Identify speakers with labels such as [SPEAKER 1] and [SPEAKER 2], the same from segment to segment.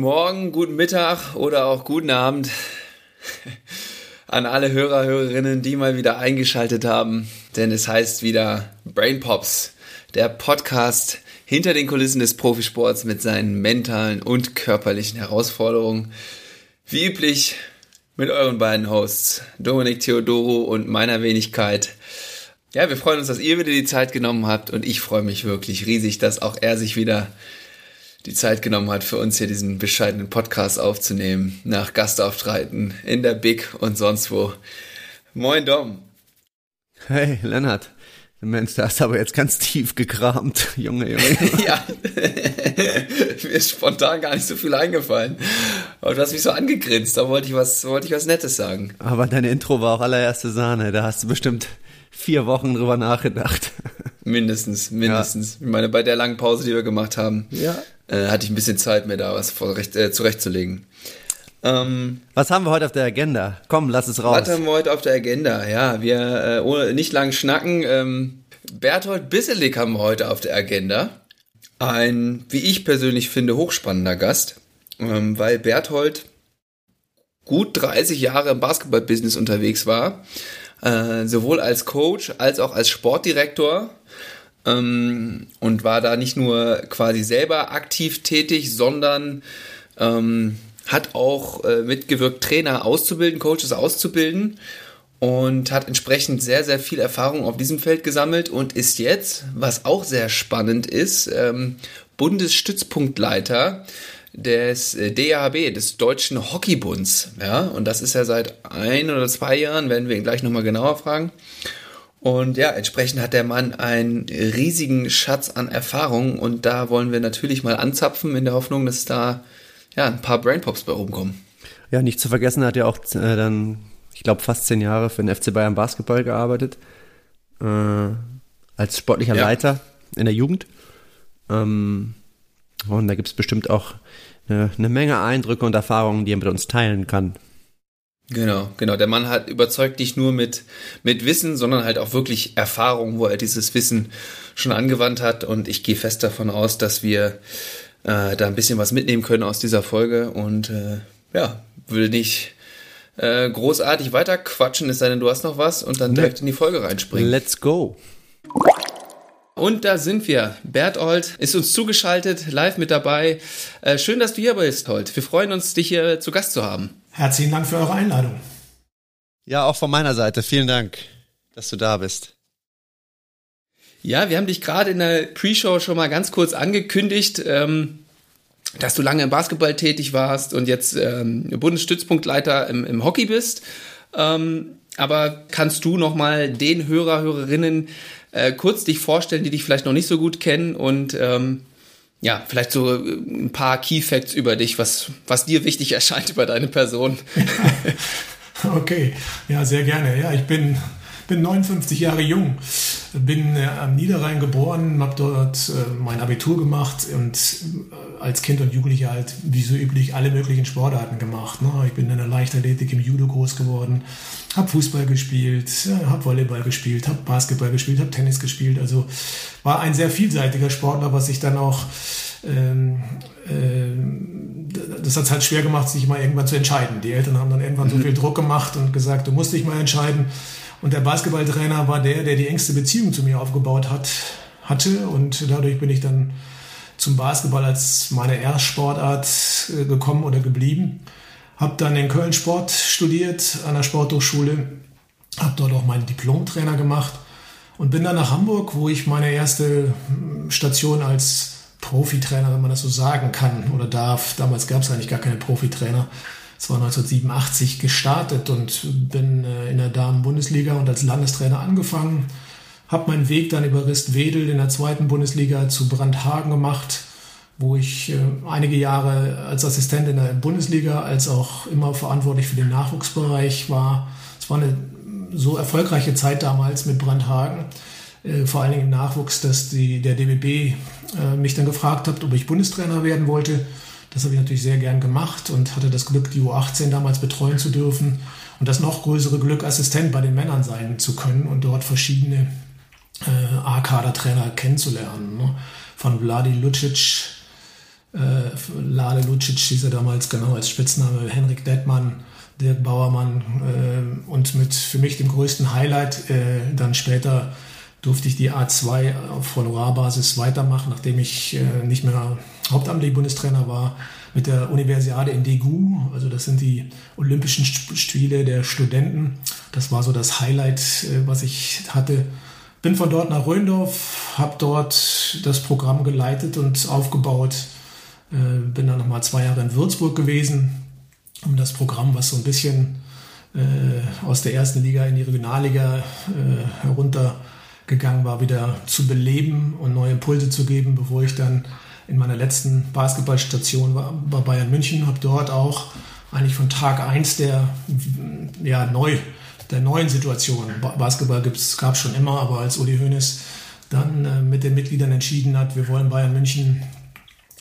[SPEAKER 1] Morgen, guten Mittag oder auch guten Abend an alle Hörer, Hörerinnen, die mal wieder eingeschaltet haben. Denn es heißt wieder Brain Pops, der Podcast hinter den Kulissen des Profisports mit seinen mentalen und körperlichen Herausforderungen. Wie üblich mit euren beiden Hosts, Dominik Theodoro und meiner Wenigkeit. Ja, wir freuen uns, dass ihr wieder die Zeit genommen habt und ich freue mich wirklich riesig, dass auch er sich wieder die Zeit genommen hat, für uns hier diesen bescheidenen Podcast aufzunehmen, nach Gastauftreten in der Big und sonst wo. Moin Dom.
[SPEAKER 2] Hey Lennart. Mensch, da hast du aber jetzt ganz tief gekramt, Junge, Junge.
[SPEAKER 1] ja, mir ist spontan gar nicht so viel eingefallen. Aber du hast mich so angegrinst, da wollte ich was, wollte ich was Nettes sagen.
[SPEAKER 2] Aber dein Intro war auch allererste Sahne, da hast du bestimmt vier Wochen drüber nachgedacht.
[SPEAKER 1] Mindestens, mindestens. Ja. Ich meine, bei der langen Pause, die wir gemacht haben, ja. Äh, hatte ich ein bisschen Zeit, mir da was vorrecht, äh, zurechtzulegen.
[SPEAKER 2] Ähm, was haben wir heute auf der Agenda? Komm, lass es raus.
[SPEAKER 1] Was haben wir heute auf der Agenda? Ja, wir äh, ohne nicht lang schnacken. Ähm, Berthold Bisselig haben wir heute auf der Agenda. Ein, wie ich persönlich finde, hochspannender Gast, ähm, weil Berthold gut 30 Jahre im Basketballbusiness unterwegs war, äh, sowohl als Coach als auch als Sportdirektor ähm, und war da nicht nur quasi selber aktiv tätig, sondern ähm, hat auch äh, mitgewirkt, Trainer auszubilden, Coaches auszubilden und hat entsprechend sehr, sehr viel Erfahrung auf diesem Feld gesammelt und ist jetzt, was auch sehr spannend ist, ähm, Bundesstützpunktleiter des äh, DHB, des Deutschen Hockeybunds. Ja, und das ist ja seit ein oder zwei Jahren, werden wir ihn gleich nochmal genauer fragen. Und ja, entsprechend hat der Mann einen riesigen Schatz an Erfahrung und da wollen wir natürlich mal anzapfen in der Hoffnung, dass da ja ein paar Brainpops bei rumkommen.
[SPEAKER 2] Ja, nicht zu vergessen hat er auch äh, dann, ich glaube, fast zehn Jahre für den FC Bayern Basketball gearbeitet. Äh, als sportlicher ja. Leiter in der Jugend. Ähm, und da gibt es bestimmt auch eine, eine Menge Eindrücke und Erfahrungen, die er mit uns teilen kann.
[SPEAKER 1] Genau, genau. Der Mann hat überzeugt nicht nur mit, mit Wissen, sondern halt auch wirklich Erfahrung, wo er dieses Wissen schon angewandt hat. Und ich gehe fest davon aus, dass wir äh, da ein bisschen was mitnehmen können aus dieser Folge. Und äh, ja, will nicht äh, großartig weiter quatschen, es sei denn, du hast noch was und dann direkt in die Folge reinspringen.
[SPEAKER 2] Let's go.
[SPEAKER 1] Und da sind wir. Berthold ist uns zugeschaltet, live mit dabei. Äh, schön, dass du hier bist, Holt. Wir freuen uns, dich hier zu Gast zu haben.
[SPEAKER 3] Herzlichen Dank für eure Einladung.
[SPEAKER 2] Ja, auch von meiner Seite. Vielen Dank, dass du da bist.
[SPEAKER 1] Ja, wir haben dich gerade in der Pre-Show schon mal ganz kurz angekündigt, ähm, dass du lange im Basketball tätig warst und jetzt ähm, Bundesstützpunktleiter im, im Hockey bist. Ähm, aber kannst du noch mal den Hörer, Hörerinnen äh, kurz dich vorstellen, die dich vielleicht noch nicht so gut kennen und ähm, ja, vielleicht so äh, ein paar Key Facts über dich, was, was dir wichtig erscheint über deine Person.
[SPEAKER 3] okay, ja, sehr gerne. Ja, ich bin, bin 59 Jahre jung, bin äh, am Niederrhein geboren, habe dort äh, mein Abitur gemacht und äh, als Kind und Jugendlicher halt, wie so üblich, alle möglichen Sportarten gemacht. Ne? Ich bin in der Leichtathletik im Judo groß geworden, habe Fußball gespielt, habe Volleyball gespielt, habe Basketball gespielt, habe Tennis gespielt. Also war ein sehr vielseitiger Sportler, was ich dann auch ähm, ähm, das hat es halt schwer gemacht, sich mal irgendwann zu entscheiden. Die Eltern haben dann irgendwann mhm. so viel Druck gemacht und gesagt, du musst dich mal entscheiden. Und der Basketballtrainer war der, der die engste Beziehung zu mir aufgebaut hat, hatte. Und dadurch bin ich dann zum Basketball als meine Erstsportart äh, gekommen oder geblieben. Habe dann in Köln Sport studiert an der Sporthochschule, habe dort auch meinen Diplomtrainer gemacht und bin dann nach Hamburg, wo ich meine erste hm, Station als Profitrainer, wenn man das so sagen kann oder darf. Damals gab es eigentlich gar keine Profitrainer. Es war 1987 gestartet und bin äh, in der Damen-Bundesliga und als Landestrainer angefangen. Habe meinen Weg dann über Rist-Wedel in der zweiten Bundesliga zu Brandhagen gemacht, wo ich äh, einige Jahre als Assistent in der Bundesliga als auch immer verantwortlich für den Nachwuchsbereich war. Es war eine so erfolgreiche Zeit damals mit Brandhagen äh, vor allen Dingen im Nachwuchs, dass die, der DBB mich dann gefragt hat, ob ich Bundestrainer werden wollte. Das habe ich natürlich sehr gern gemacht und hatte das Glück, die U18 damals betreuen zu dürfen und das noch größere Glück, Assistent bei den Männern sein zu können und dort verschiedene äh, A-Kader-Trainer kennenzulernen. Ne? Von Vladi Lucic Äh, Lale Lucic hieß er damals genau als Spitzname, Henrik Dettmann, Dirk Bauermann äh, und mit für mich dem größten Highlight äh, dann später durfte ich die A2 auf Honorarbasis weitermachen, nachdem ich äh, nicht mehr hauptamtlich Bundestrainer war, mit der Universiade in Degu. Also das sind die Olympischen Spiele der Studenten. Das war so das Highlight, äh, was ich hatte. Bin von dort nach Röndorf, habe dort das Programm geleitet und aufgebaut. Äh, bin dann nochmal zwei Jahre in Würzburg gewesen, um das Programm, was so ein bisschen äh, aus der ersten Liga in die Regionalliga äh, herunter gegangen war, wieder zu beleben und neue Impulse zu geben, bevor ich dann in meiner letzten Basketballstation war, bei Bayern München, habe dort auch eigentlich von Tag 1 der, ja, neu, der neuen Situation, Basketball gab es schon immer, aber als Uli Hoeneß dann äh, mit den Mitgliedern entschieden hat, wir wollen Bayern München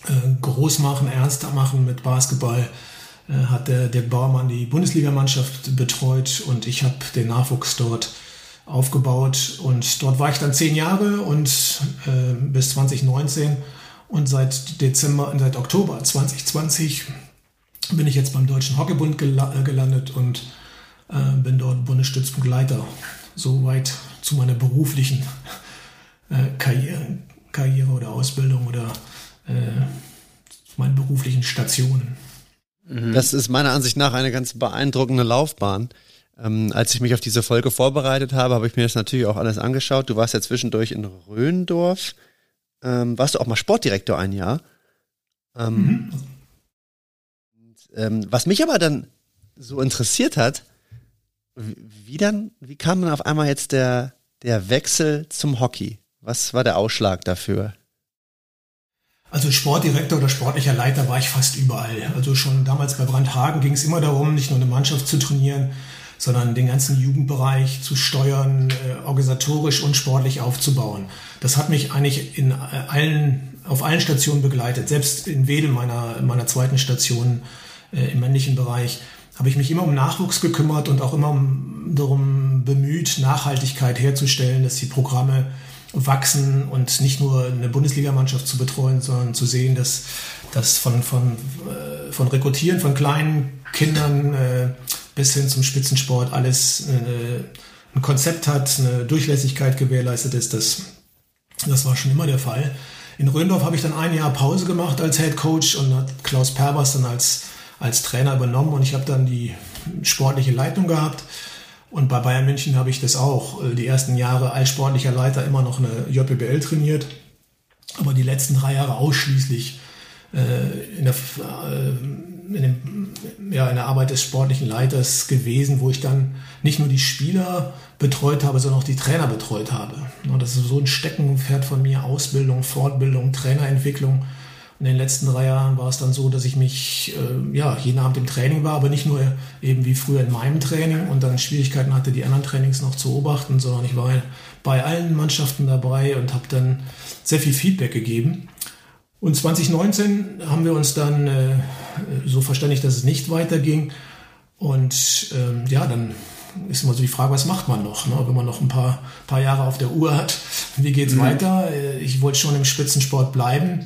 [SPEAKER 3] äh, groß machen, ernster machen mit Basketball, äh, hat der Dirk Baumann die Bundesligamannschaft betreut und ich habe den Nachwuchs dort aufgebaut und dort war ich dann zehn Jahre und äh, bis 2019 und seit Dezember, seit Oktober 2020 bin ich jetzt beim Deutschen Hockeybund gel äh, gelandet und äh, bin dort Bundesstützpunktleiter. Soweit zu meiner beruflichen äh, Karriere, Karriere oder Ausbildung oder äh, meinen beruflichen Stationen.
[SPEAKER 2] Das ist meiner Ansicht nach eine ganz beeindruckende Laufbahn. Ähm, als ich mich auf diese Folge vorbereitet habe, habe ich mir das natürlich auch alles angeschaut. Du warst ja zwischendurch in Röndorf. Ähm, warst du auch mal Sportdirektor ein Jahr? Ähm, mhm. und, ähm, was mich aber dann so interessiert hat, wie dann, wie kam dann auf einmal jetzt der, der Wechsel zum Hockey? Was war der Ausschlag dafür?
[SPEAKER 3] Also Sportdirektor oder sportlicher Leiter war ich fast überall. Also schon damals bei Brandhagen ging es immer darum, nicht nur eine Mannschaft zu trainieren, sondern den ganzen Jugendbereich zu steuern, äh, organisatorisch und sportlich aufzubauen. Das hat mich eigentlich in äh, allen, auf allen Stationen begleitet. Selbst in Wedel, meiner, meiner zweiten Station äh, im männlichen Bereich, habe ich mich immer um Nachwuchs gekümmert und auch immer um, darum bemüht, Nachhaltigkeit herzustellen, dass die Programme wachsen und nicht nur eine Bundesligamannschaft zu betreuen, sondern zu sehen, dass das von, von, äh, von Rekrutieren von kleinen Kindern äh, bis hin zum Spitzensport alles äh, ein Konzept hat, eine Durchlässigkeit gewährleistet ist. Das, das war schon immer der Fall. In Röndorf habe ich dann ein Jahr Pause gemacht als Head Coach und hat Klaus Perbers dann als, als Trainer übernommen und ich habe dann die sportliche Leitung gehabt. Und bei Bayern München habe ich das auch äh, die ersten Jahre als sportlicher Leiter immer noch eine JBL trainiert, aber die letzten drei Jahre ausschließlich äh, in der, äh, in, dem, ja, in der Arbeit des sportlichen Leiters gewesen, wo ich dann nicht nur die Spieler betreut habe, sondern auch die Trainer betreut habe. Das ist so ein Steckenpferd von mir, Ausbildung, Fortbildung, Trainerentwicklung. In den letzten drei Jahren war es dann so, dass ich mich äh, ja, jeden Abend im Training war, aber nicht nur eben wie früher in meinem Training und dann Schwierigkeiten hatte, die anderen Trainings noch zu beobachten, sondern ich war bei allen Mannschaften dabei und habe dann sehr viel Feedback gegeben. Und 2019 haben wir uns dann äh, so verständigt, dass es nicht weiterging. Und ähm, ja, dann ist immer so die Frage, was macht man noch, ne? wenn man noch ein paar, paar Jahre auf der Uhr hat. Wie geht's mhm. weiter? Äh, ich wollte schon im Spitzensport bleiben,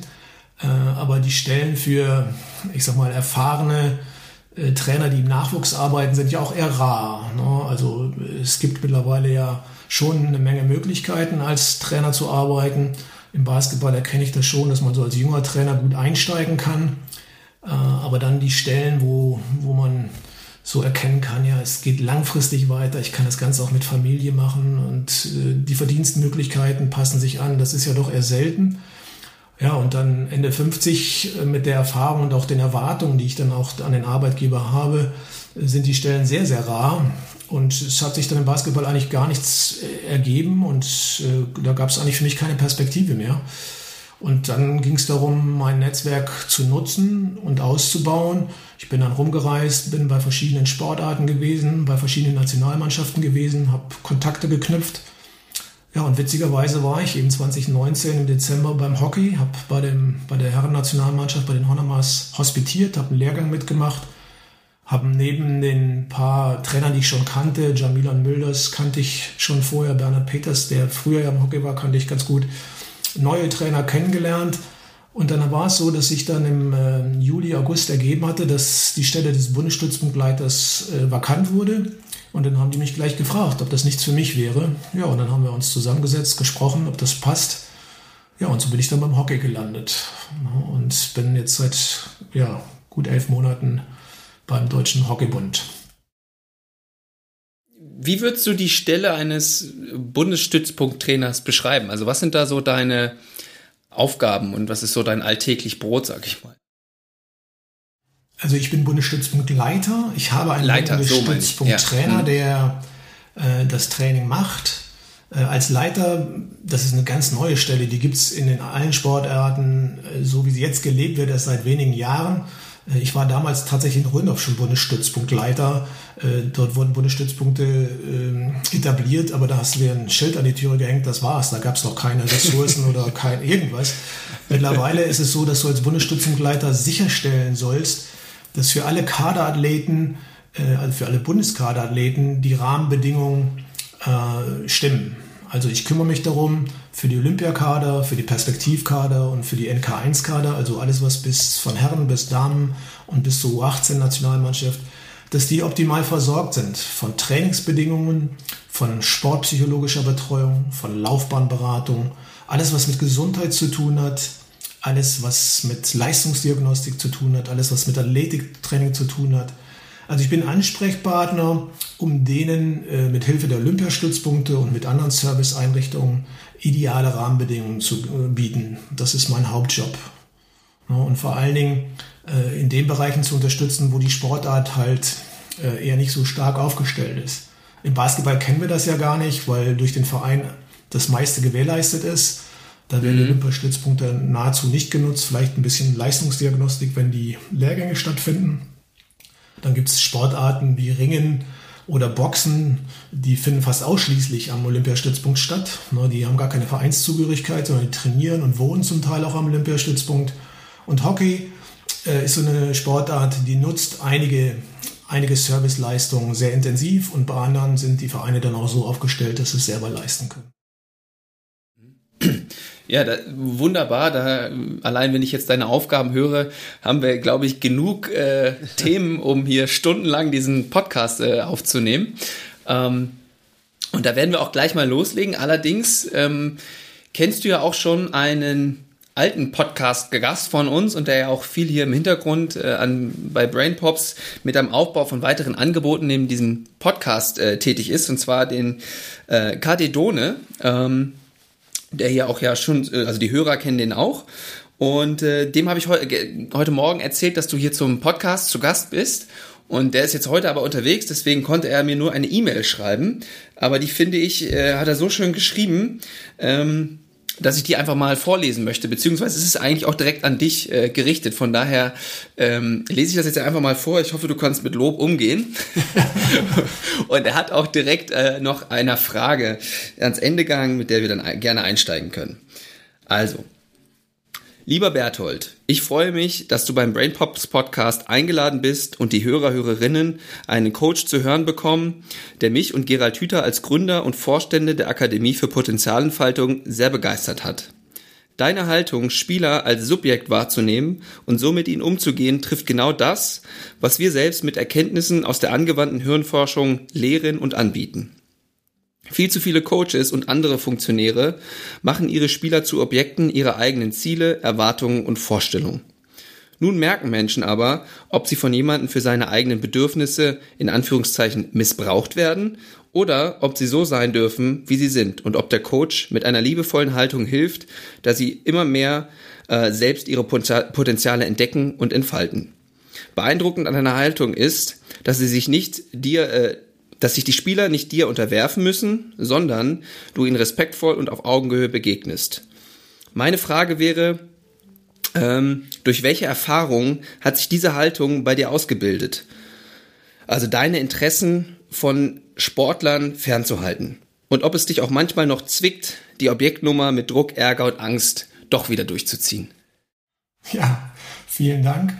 [SPEAKER 3] äh, aber die Stellen für, ich sag mal, erfahrene äh, Trainer, die im Nachwuchs arbeiten, sind ja auch eher rar. Ne? Also es gibt mittlerweile ja schon eine Menge Möglichkeiten, als Trainer zu arbeiten. Im Basketball erkenne ich das schon, dass man so als junger Trainer gut einsteigen kann. Äh, aber dann die Stellen, wo, wo man so erkennen kann, ja, es geht langfristig weiter, ich kann das Ganze auch mit Familie machen und äh, die Verdienstmöglichkeiten passen sich an. Das ist ja doch eher selten. Ja, und dann Ende 50 äh, mit der Erfahrung und auch den Erwartungen, die ich dann auch an den Arbeitgeber habe, sind die Stellen sehr, sehr rar. Und es hat sich dann im Basketball eigentlich gar nichts ergeben und da gab es eigentlich für mich keine Perspektive mehr. Und dann ging es darum, mein Netzwerk zu nutzen und auszubauen. Ich bin dann rumgereist, bin bei verschiedenen Sportarten gewesen, bei verschiedenen Nationalmannschaften gewesen, habe Kontakte geknüpft. Ja, und witzigerweise war ich eben 2019 im Dezember beim Hockey, habe bei, bei der Herren-Nationalmannschaft, bei den Honamas hospitiert, habe einen Lehrgang mitgemacht haben neben den paar Trainern, die ich schon kannte, Jamilan Mülders kannte ich schon vorher, Bernhard Peters, der früher ja im Hockey war, kannte ich ganz gut, neue Trainer kennengelernt Und dann war es so, dass sich dann im äh, Juli, August ergeben hatte, dass die Stelle des Bundesstützpunktleiters äh, vakant wurde. Und dann haben die mich gleich gefragt, ob das nichts für mich wäre. Ja, und dann haben wir uns zusammengesetzt, gesprochen, ob das passt. Ja, und so bin ich dann beim Hockey gelandet. Und bin jetzt seit ja, gut elf Monaten beim Deutschen Hockeybund.
[SPEAKER 1] Wie würdest du die Stelle eines Bundesstützpunkttrainers beschreiben? Also was sind da so deine Aufgaben und was ist so dein alltäglich Brot, sag ich mal?
[SPEAKER 3] Also ich bin Bundesstützpunktleiter. Ich habe einen Leiter, Bundesstützpunkttrainer, so ja. der äh, das Training macht. Äh, als Leiter, das ist eine ganz neue Stelle, die gibt es in den allen Sportarten, äh, so wie sie jetzt gelebt wird, erst seit wenigen Jahren. Äh, ich war damals tatsächlich in Röndorf schon Bundesstützpunktleiter. Äh, dort wurden Bundesstützpunkte ähm, etabliert, aber da hast du dir ein Schild an die Türe gehängt, das war's. Da gab es noch keine Ressourcen oder kein irgendwas. Mittlerweile ist es so, dass du als Bundesstützpunktleiter sicherstellen sollst, dass für alle Kaderathleten, äh, also für alle Bundeskaderathleten, die Rahmenbedingungen stimmen. Also ich kümmere mich darum für die Olympiakader, für die Perspektivkader und für die NK1-Kader, also alles, was bis von Herren bis Damen und bis zur U18-Nationalmannschaft, dass die optimal versorgt sind von Trainingsbedingungen, von sportpsychologischer Betreuung, von Laufbahnberatung, alles, was mit Gesundheit zu tun hat, alles, was mit Leistungsdiagnostik zu tun hat, alles, was mit Athletiktraining zu tun hat, also ich bin Ansprechpartner, um denen äh, mit Hilfe der Olympiastützpunkte und mit anderen Serviceeinrichtungen ideale Rahmenbedingungen zu äh, bieten. Das ist mein Hauptjob. Ja, und vor allen Dingen äh, in den Bereichen zu unterstützen, wo die Sportart halt äh, eher nicht so stark aufgestellt ist. Im Basketball kennen wir das ja gar nicht, weil durch den Verein das meiste gewährleistet ist. Da werden mhm. Olympiastützpunkte nahezu nicht genutzt, vielleicht ein bisschen Leistungsdiagnostik, wenn die Lehrgänge stattfinden. Dann gibt es Sportarten wie Ringen oder Boxen, die finden fast ausschließlich am Olympiastützpunkt statt. Ne, die haben gar keine Vereinszugehörigkeit, sondern die trainieren und wohnen zum Teil auch am Olympiastützpunkt. Und Hockey äh, ist so eine Sportart, die nutzt einige, einige Serviceleistungen sehr intensiv und bei anderen sind die Vereine dann auch so aufgestellt, dass sie es selber leisten können.
[SPEAKER 1] Ja, da, wunderbar. Da, allein wenn ich jetzt deine Aufgaben höre, haben wir, glaube ich, genug äh, Themen, um hier stundenlang diesen Podcast äh, aufzunehmen. Ähm, und da werden wir auch gleich mal loslegen. Allerdings ähm, kennst du ja auch schon einen alten Podcast-Gast von uns und der ja auch viel hier im Hintergrund äh, an, bei Brain Pops mit einem Aufbau von weiteren Angeboten neben diesem Podcast äh, tätig ist, und zwar den äh, KD Done. Ähm, der hier auch ja schon, äh, also die Hörer kennen den auch. Und äh, dem habe ich heu heute Morgen erzählt, dass du hier zum Podcast zu Gast bist. Und der ist jetzt heute aber unterwegs, deswegen konnte er mir nur eine E-Mail schreiben. Aber die finde ich, äh, hat er so schön geschrieben. Ähm, dass ich die einfach mal vorlesen möchte, beziehungsweise es ist eigentlich auch direkt an dich äh, gerichtet. Von daher ähm, lese ich das jetzt einfach mal vor. Ich hoffe, du kannst mit Lob umgehen. und er hat auch direkt äh, noch eine Frage ans Ende gegangen, mit der wir dann gerne einsteigen können. Also, Lieber Berthold, ich freue mich, dass du beim Brain Pops Podcast eingeladen bist und die Hörer, Hörerinnen einen Coach zu hören bekommen, der mich und Gerald Hüther als Gründer und Vorstände der Akademie für Potenzialentfaltung sehr begeistert hat. Deine Haltung, Spieler als Subjekt wahrzunehmen und so mit ihnen umzugehen, trifft genau das, was wir selbst mit Erkenntnissen aus der angewandten Hirnforschung lehren und anbieten. Viel zu viele Coaches und andere Funktionäre machen ihre Spieler zu Objekten ihrer eigenen Ziele, Erwartungen und Vorstellungen. Nun merken Menschen aber, ob sie von jemandem für seine eigenen Bedürfnisse in Anführungszeichen missbraucht werden oder ob sie so sein dürfen, wie sie sind und ob der Coach mit einer liebevollen Haltung hilft, da sie immer mehr äh, selbst ihre Potenziale entdecken und entfalten. Beeindruckend an einer Haltung ist, dass sie sich nicht dir äh, dass sich die Spieler nicht dir unterwerfen müssen, sondern du ihnen respektvoll und auf Augenhöhe begegnest. Meine Frage wäre, ähm, durch welche Erfahrung hat sich diese Haltung bei dir ausgebildet? Also deine Interessen von Sportlern fernzuhalten. Und ob es dich auch manchmal noch zwickt, die Objektnummer mit Druck, Ärger und Angst doch wieder durchzuziehen.
[SPEAKER 3] Ja, vielen Dank.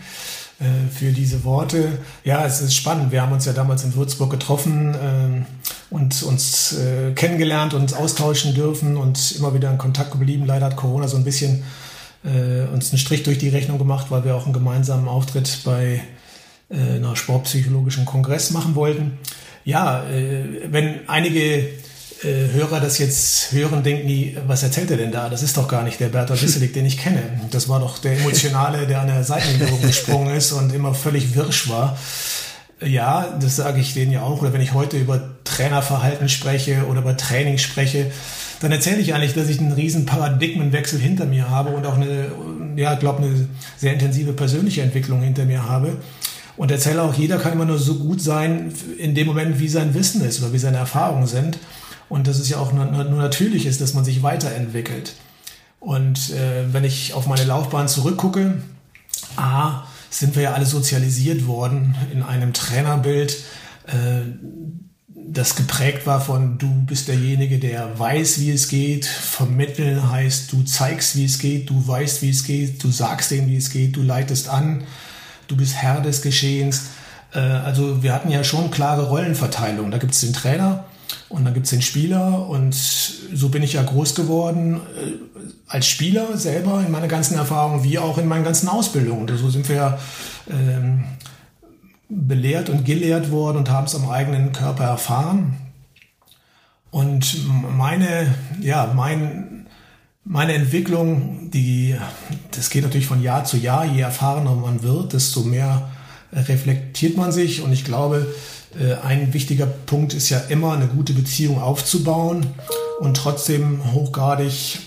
[SPEAKER 3] Äh, für diese Worte. Ja, es ist spannend. Wir haben uns ja damals in Würzburg getroffen äh, und uns äh, kennengelernt und austauschen dürfen und immer wieder in Kontakt geblieben. Leider hat Corona so ein bisschen äh, uns einen Strich durch die Rechnung gemacht, weil wir auch einen gemeinsamen Auftritt bei äh, einer sportpsychologischen Kongress machen wollten. Ja, wenn einige äh, Hörer das jetzt hören, denken die, was erzählt er denn da? Das ist doch gar nicht der Bertolt Wisselik, den ich kenne. Das war doch der Emotionale, der an der Seitenlinie gesprungen ist und immer völlig wirsch war. Ja, das sage ich denen ja auch. Oder wenn ich heute über Trainerverhalten spreche oder über Training spreche, dann erzähle ich eigentlich, dass ich einen riesen Paradigmenwechsel hinter mir habe und auch eine, ja, glaube eine sehr intensive persönliche Entwicklung hinter mir habe. Und erzähle auch, jeder kann immer nur so gut sein in dem Moment, wie sein Wissen ist oder wie seine Erfahrungen sind. Und dass es ja auch nur, nur natürlich ist, dass man sich weiterentwickelt. Und äh, wenn ich auf meine Laufbahn zurückgucke, A, sind wir ja alle sozialisiert worden in einem Trainerbild, äh, das geprägt war von du bist derjenige, der weiß, wie es geht. Vermitteln heißt, du zeigst, wie es geht, du weißt, wie es geht, du sagst denen, wie es geht, du leitest an, du bist Herr des Geschehens. Äh, also wir hatten ja schon klare Rollenverteilung. Da gibt es den Trainer, und dann gibt es den Spieler und so bin ich ja groß geworden äh, als Spieler selber in meiner ganzen Erfahrung, wie auch in meinen ganzen Ausbildungen. So sind wir ähm, belehrt und gelehrt worden und haben es am eigenen Körper erfahren. Und meine, ja, mein, meine Entwicklung, die, das geht natürlich von Jahr zu Jahr. Je erfahrener man wird, desto mehr reflektiert man sich. Und ich glaube, ein wichtiger Punkt ist ja immer, eine gute Beziehung aufzubauen und trotzdem hochgradig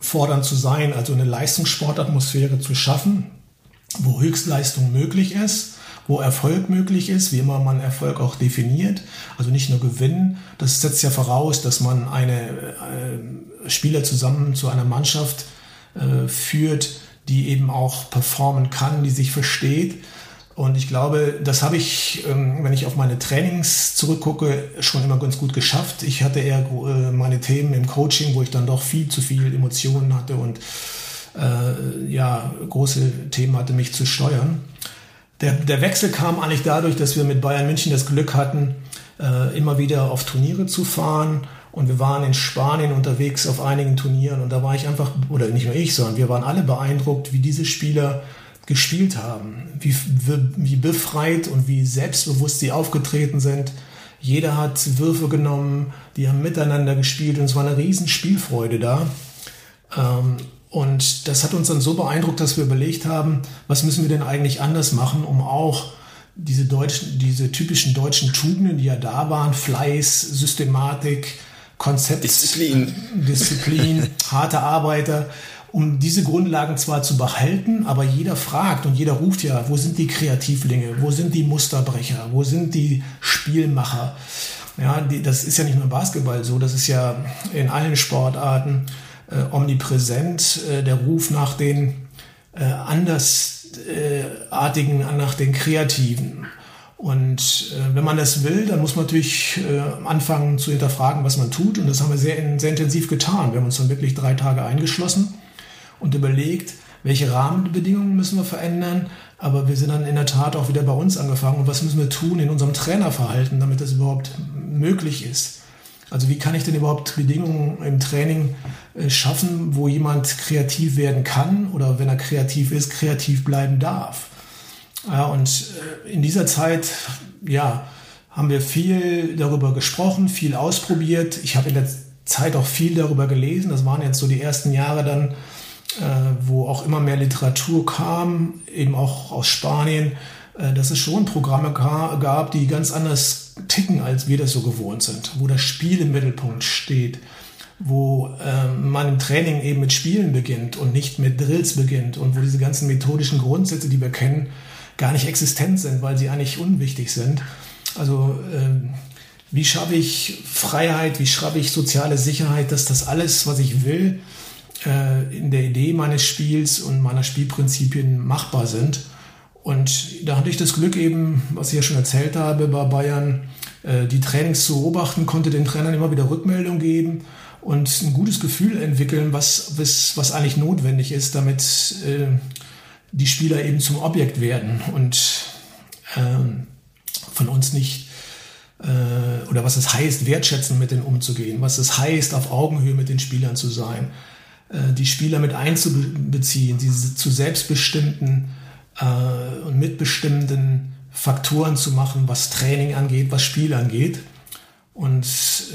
[SPEAKER 3] fordernd zu sein, also eine Leistungssportatmosphäre zu schaffen, wo Höchstleistung möglich ist, wo Erfolg möglich ist, wie immer man Erfolg auch definiert, also nicht nur Gewinn. Das setzt ja voraus, dass man eine äh, Spieler zusammen zu einer Mannschaft äh, führt, die eben auch performen kann, die sich versteht und ich glaube, das habe ich, ähm, wenn ich auf meine Trainings zurückgucke, schon immer ganz gut geschafft. Ich hatte eher äh, meine Themen im Coaching, wo ich dann doch viel zu viel Emotionen hatte und äh, ja, große Themen hatte, mich zu steuern. Der, der Wechsel kam eigentlich dadurch, dass wir mit Bayern München das Glück hatten, äh, immer wieder auf Turniere zu fahren. Und wir waren in Spanien unterwegs auf einigen Turnieren und da war ich einfach, oder nicht nur ich, sondern wir waren alle beeindruckt, wie diese Spieler gespielt haben, wie, wie befreit und wie selbstbewusst sie aufgetreten sind. Jeder hat Würfe genommen, die haben miteinander gespielt und es war eine riesen Spielfreude da. Ähm, und das hat uns dann so beeindruckt, dass wir überlegt haben, was müssen wir denn eigentlich anders machen, um auch diese, deutschen, diese typischen deutschen Tugenden, die ja da waren, Fleiß, Systematik, Konzept,
[SPEAKER 1] Disziplin,
[SPEAKER 3] Disziplin harte Arbeiter, um diese Grundlagen zwar zu behalten, aber jeder fragt und jeder ruft ja, wo sind die Kreativlinge, wo sind die Musterbrecher, wo sind die Spielmacher? Ja, die, das ist ja nicht nur im Basketball so, das ist ja in allen Sportarten äh, omnipräsent, äh, der Ruf nach den äh, andersartigen, äh, nach den Kreativen. Und äh, wenn man das will, dann muss man natürlich äh, anfangen zu hinterfragen, was man tut. Und das haben wir sehr, sehr intensiv getan. Wir haben uns dann wirklich drei Tage eingeschlossen und überlegt, welche Rahmenbedingungen müssen wir verändern. Aber wir sind dann in der Tat auch wieder bei uns angefangen. Und was müssen wir tun in unserem Trainerverhalten, damit das überhaupt möglich ist? Also wie kann ich denn überhaupt Bedingungen im Training äh, schaffen, wo jemand kreativ werden kann oder wenn er kreativ ist, kreativ bleiben darf? Ja, und äh, in dieser Zeit, ja, haben wir viel darüber gesprochen, viel ausprobiert. Ich habe in der Zeit auch viel darüber gelesen. Das waren jetzt so die ersten Jahre dann, wo auch immer mehr Literatur kam, eben auch aus Spanien, äh, dass es schon Programme gab, die ganz anders ticken, als wir das so gewohnt sind, wo das Spiel im Mittelpunkt steht, wo äh, man im Training eben mit Spielen beginnt und nicht mit Drills beginnt und wo diese ganzen methodischen Grundsätze, die wir kennen, gar nicht existent sind, weil sie eigentlich unwichtig sind. Also wie schaffe ich Freiheit, wie schaffe ich soziale Sicherheit, dass das alles, was ich will, äh, in der Idee meines Spiels und meiner Spielprinzipien machbar sind. Und da hatte ich das Glück eben, was ich ja schon erzählt habe, bei Bayern äh, die Trainings zu beobachten, konnte den Trainern immer wieder Rückmeldung geben und ein gutes Gefühl entwickeln, was, was, was eigentlich notwendig ist, damit äh, die Spieler eben zum Objekt werden und äh, von uns nicht äh, oder was es heißt, wertschätzen mit denen umzugehen, was es heißt, auf Augenhöhe mit den Spielern zu sein. Äh, die Spieler mit einzubeziehen, diese zu selbstbestimmten äh, und mitbestimmenden Faktoren zu machen, was Training angeht, was Spiel angeht. Und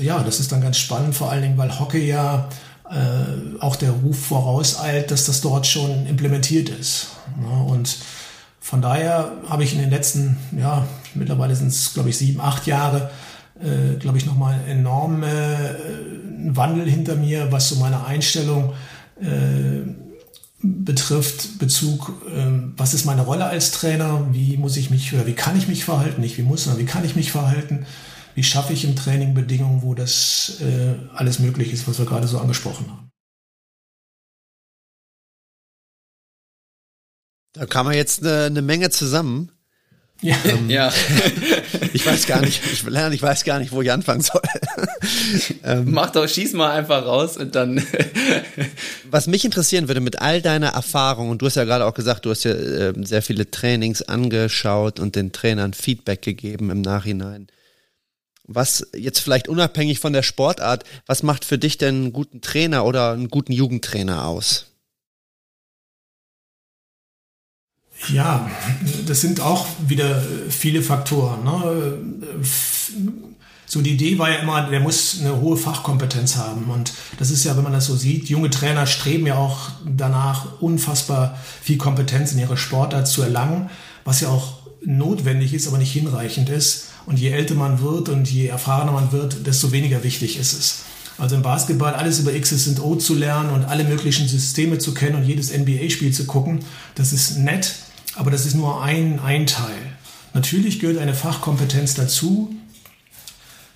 [SPEAKER 3] ja, das ist dann ganz spannend, vor allen Dingen, weil Hockey ja äh, auch der Ruf vorauseilt, dass das dort schon implementiert ist. Ja, und von daher habe ich in den letzten, ja, mittlerweile sind es, glaube ich, sieben, acht Jahre, äh, glaube ich, nochmal einen enormen äh, Wandel hinter mir, was so meine Einstellung äh, betrifft, Bezug, äh, was ist meine Rolle als Trainer, wie muss ich mich, oder wie kann ich mich verhalten, nicht wie muss, sondern wie kann ich mich verhalten, wie schaffe ich im Training Bedingungen, wo das äh, alles möglich ist, was wir gerade so angesprochen haben.
[SPEAKER 2] Da kam man jetzt eine, eine Menge zusammen.
[SPEAKER 1] Ja. Ähm, ja.
[SPEAKER 2] ich weiß gar nicht, ich lerne, ich weiß gar nicht, wo ich anfangen soll.
[SPEAKER 1] ähm, Mach doch, schieß mal einfach raus und dann.
[SPEAKER 2] was mich interessieren würde mit all deiner Erfahrung, und du hast ja gerade auch gesagt, du hast ja äh, sehr viele Trainings angeschaut und den Trainern Feedback gegeben im Nachhinein. Was jetzt vielleicht unabhängig von der Sportart, was macht für dich denn einen guten Trainer oder einen guten Jugendtrainer aus?
[SPEAKER 3] Ja, das sind auch wieder viele Faktoren. Ne? So die Idee war ja immer, der muss eine hohe Fachkompetenz haben. Und das ist ja, wenn man das so sieht, junge Trainer streben ja auch danach, unfassbar viel Kompetenz in ihrer Sportart zu erlangen, was ja auch notwendig ist, aber nicht hinreichend ist. Und je älter man wird und je erfahrener man wird, desto weniger wichtig ist es. Also im Basketball alles über X's und O zu lernen und alle möglichen Systeme zu kennen und jedes NBA-Spiel zu gucken, das ist nett, aber das ist nur ein, ein Teil. Natürlich gehört eine Fachkompetenz dazu.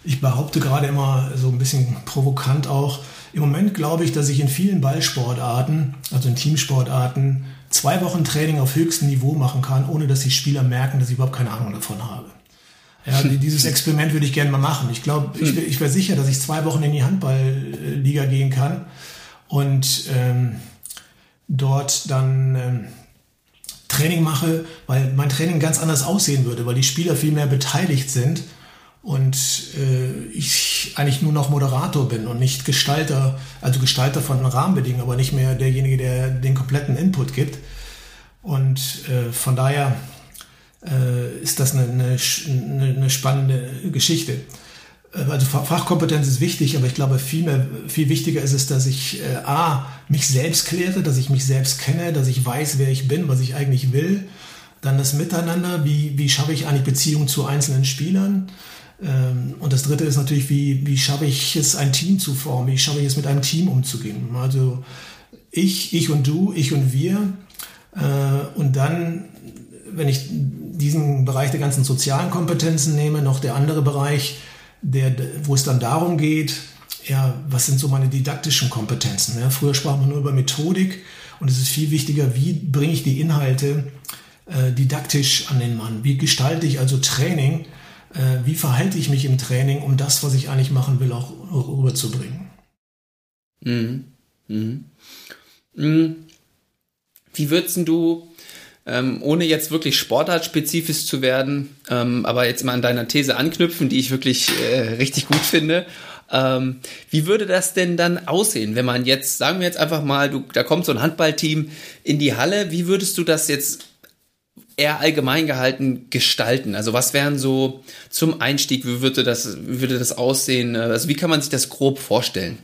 [SPEAKER 3] Ich behaupte gerade immer so ein bisschen provokant auch, im Moment glaube ich, dass ich in vielen Ballsportarten, also in Teamsportarten, zwei Wochen Training auf höchstem Niveau machen kann, ohne dass die Spieler merken, dass ich überhaupt keine Ahnung davon habe. Ja, dieses Experiment würde ich gerne mal machen. Ich glaube, ich, ich wäre sicher, dass ich zwei Wochen in die Handballliga gehen kann und ähm, dort dann ähm, Training mache, weil mein Training ganz anders aussehen würde, weil die Spieler viel mehr beteiligt sind und äh, ich eigentlich nur noch Moderator bin und nicht Gestalter, also Gestalter von Rahmenbedingungen, aber nicht mehr derjenige, der den kompletten Input gibt. Und äh, von daher äh, ist das eine, eine, eine spannende Geschichte. Äh, also Fachkompetenz ist wichtig, aber ich glaube, viel, mehr, viel wichtiger ist es, dass ich äh, A, mich selbst kläre, dass ich mich selbst kenne, dass ich weiß, wer ich bin, was ich eigentlich will. Dann das Miteinander, wie, wie schaffe ich eigentlich Beziehungen zu einzelnen Spielern. Ähm, und das Dritte ist natürlich, wie, wie schaffe ich es, ein Team zu formen, wie schaffe ich es, mit einem Team umzugehen. Also ich, ich und du, ich und wir. Äh, und dann wenn ich diesen Bereich der ganzen sozialen Kompetenzen nehme, noch der andere Bereich, der, wo es dann darum geht, ja, was sind so meine didaktischen Kompetenzen? Ja, früher sprach man nur über Methodik und es ist viel wichtiger, wie bringe ich die Inhalte äh, didaktisch an den Mann? Wie gestalte ich also Training? Äh, wie verhalte ich mich im Training, um das, was ich eigentlich machen will, auch rüberzubringen?
[SPEAKER 1] Mhm. Mhm. Mhm. Wie würdest du ähm, ohne jetzt wirklich sportartspezifisch zu werden, ähm, aber jetzt mal an deiner These anknüpfen, die ich wirklich äh, richtig gut finde. Ähm, wie würde das denn dann aussehen, wenn man jetzt, sagen wir jetzt einfach mal, du, da kommt so ein Handballteam in die Halle, wie würdest du das jetzt eher allgemein gehalten gestalten? Also was wären so zum Einstieg, wie würde das, wie würde das aussehen? Also wie kann man sich das grob vorstellen?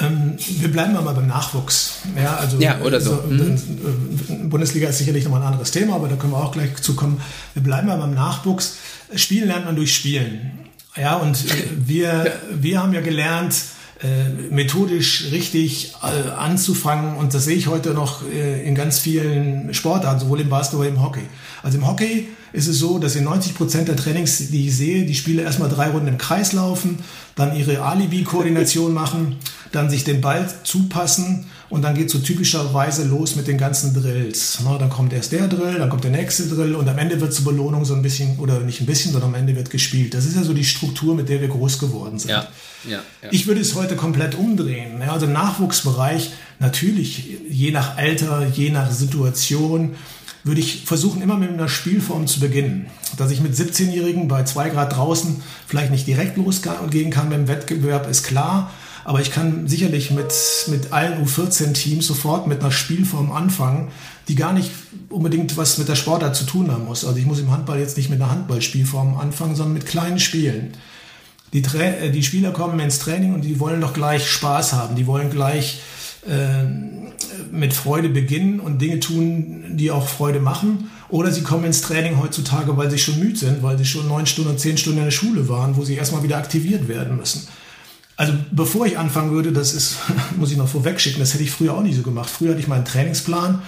[SPEAKER 3] Ähm, wir bleiben mal beim Nachwuchs. Ja, also,
[SPEAKER 1] ja oder so. Also,
[SPEAKER 3] mhm. Bundesliga ist sicherlich nochmal ein anderes Thema, aber da können wir auch gleich zukommen. Wir bleiben mal beim Nachwuchs. Spielen lernt man durch Spielen. Ja, und äh, wir, wir haben ja gelernt, äh, methodisch richtig äh, anzufangen. Und das sehe ich heute noch äh, in ganz vielen Sportarten, sowohl im Basketball auch im Hockey. Also im Hockey ist es so, dass in 90 Prozent der Trainings, die ich sehe, die Spieler erstmal drei Runden im Kreis laufen, dann ihre Alibi-Koordination machen, dann sich den Ball zupassen und dann geht so typischerweise los mit den ganzen Drills. Na, dann kommt erst der Drill, dann kommt der nächste Drill und am Ende wird zur Belohnung so ein bisschen, oder nicht ein bisschen, sondern am Ende wird gespielt. Das ist ja so die Struktur, mit der wir groß geworden sind.
[SPEAKER 1] Ja, ja, ja.
[SPEAKER 3] Ich würde es heute komplett umdrehen. Ja, also im Nachwuchsbereich, natürlich je nach Alter, je nach Situation, würde ich versuchen, immer mit einer Spielform zu beginnen. Dass ich mit 17-Jährigen bei zwei Grad draußen vielleicht nicht direkt losgehen kann beim Wettbewerb, ist klar. Aber ich kann sicherlich mit, mit allen U14-Teams sofort mit einer Spielform anfangen, die gar nicht unbedingt was mit der Sportart zu tun haben muss. Also ich muss im Handball jetzt nicht mit einer Handballspielform anfangen, sondern mit kleinen Spielen. Die, Tra äh, die Spieler kommen ins Training und die wollen doch gleich Spaß haben. Die wollen gleich äh, mit Freude beginnen und Dinge tun, die auch Freude machen. Oder sie kommen ins Training heutzutage, weil sie schon müde sind, weil sie schon neun Stunden, zehn Stunden in der Schule waren, wo sie erstmal wieder aktiviert werden müssen. Also bevor ich anfangen würde, das ist, muss ich noch vorwegschicken, das hätte ich früher auch nicht so gemacht. Früher hatte ich meinen Trainingsplan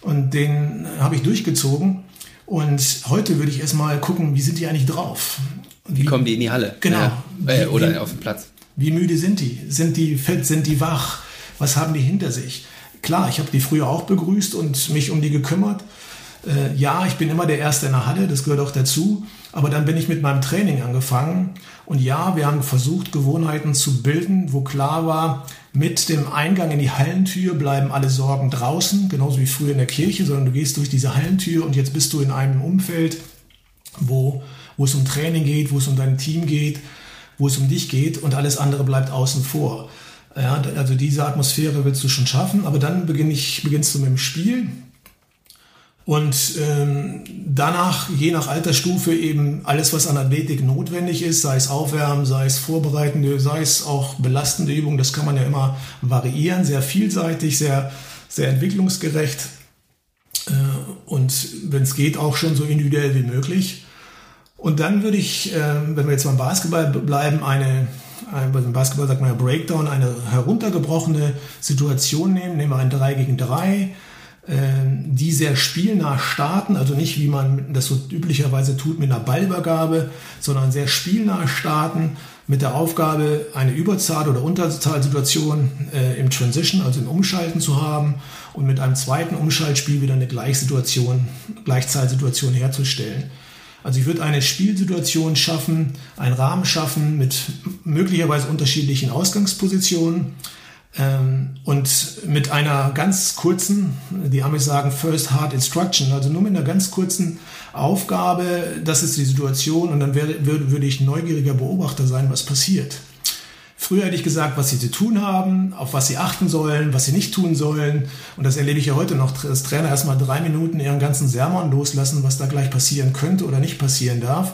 [SPEAKER 3] und den habe ich durchgezogen. Und heute würde ich erstmal gucken, wie sind die eigentlich drauf?
[SPEAKER 1] Wie, wie kommen die in die Halle?
[SPEAKER 3] Genau. Ja.
[SPEAKER 1] Äh, oder wie, auf den Platz.
[SPEAKER 3] Wie müde sind die? Sind die fit? Sind die wach? Was haben die hinter sich? Klar, ich habe die früher auch begrüßt und mich um die gekümmert. Äh, ja, ich bin immer der Erste in der Halle, das gehört auch dazu. Aber dann bin ich mit meinem Training angefangen. Und ja, wir haben versucht, Gewohnheiten zu bilden, wo klar war, mit dem Eingang in die Hallentür bleiben alle Sorgen draußen, genauso wie früher in der Kirche, sondern du gehst durch diese Hallentür und jetzt bist du in einem Umfeld, wo, wo es um Training geht, wo es um dein Team geht, wo es um dich geht und alles andere bleibt außen vor. Ja, also diese Atmosphäre willst du schon schaffen, aber dann beginn ich, beginnst du mit dem Spiel und ähm, danach, je nach Altersstufe, eben alles, was an Athletik notwendig ist, sei es Aufwärmen, sei es vorbereitende, sei es auch belastende Übungen, das kann man ja immer variieren, sehr vielseitig, sehr, sehr entwicklungsgerecht. Äh, und wenn es geht, auch schon so individuell wie möglich. Und dann würde ich, äh, wenn wir jetzt beim Basketball bleiben, eine, ein, beim Basketball sagt man ja Breakdown, eine heruntergebrochene Situation nehmen, nehmen wir ein 3 gegen 3 ähm, die sehr spielnah starten, also nicht wie man das so üblicherweise tut mit einer Ballübergabe, sondern sehr spielnah starten mit der Aufgabe, eine Überzahl- oder Unterzahlsituation äh, im Transition, also im Umschalten zu haben und mit einem zweiten Umschaltspiel wieder eine Gleichsituation, Gleichzahlsituation herzustellen. Also ich würde eine Spielsituation schaffen, einen Rahmen schaffen mit möglicherweise unterschiedlichen Ausgangspositionen, ähm, und mit einer ganz kurzen, die Amis sagen First Hard Instruction, also nur mit einer ganz kurzen Aufgabe, das ist die Situation und dann wäre, würde, würde ich neugieriger Beobachter sein, was passiert. Früher hätte ich gesagt, was sie zu tun haben, auf was sie achten sollen, was sie nicht tun sollen. Und das erlebe ich ja heute noch, dass Trainer erstmal drei Minuten ihren ganzen Sermon loslassen, was da gleich passieren könnte oder nicht passieren darf.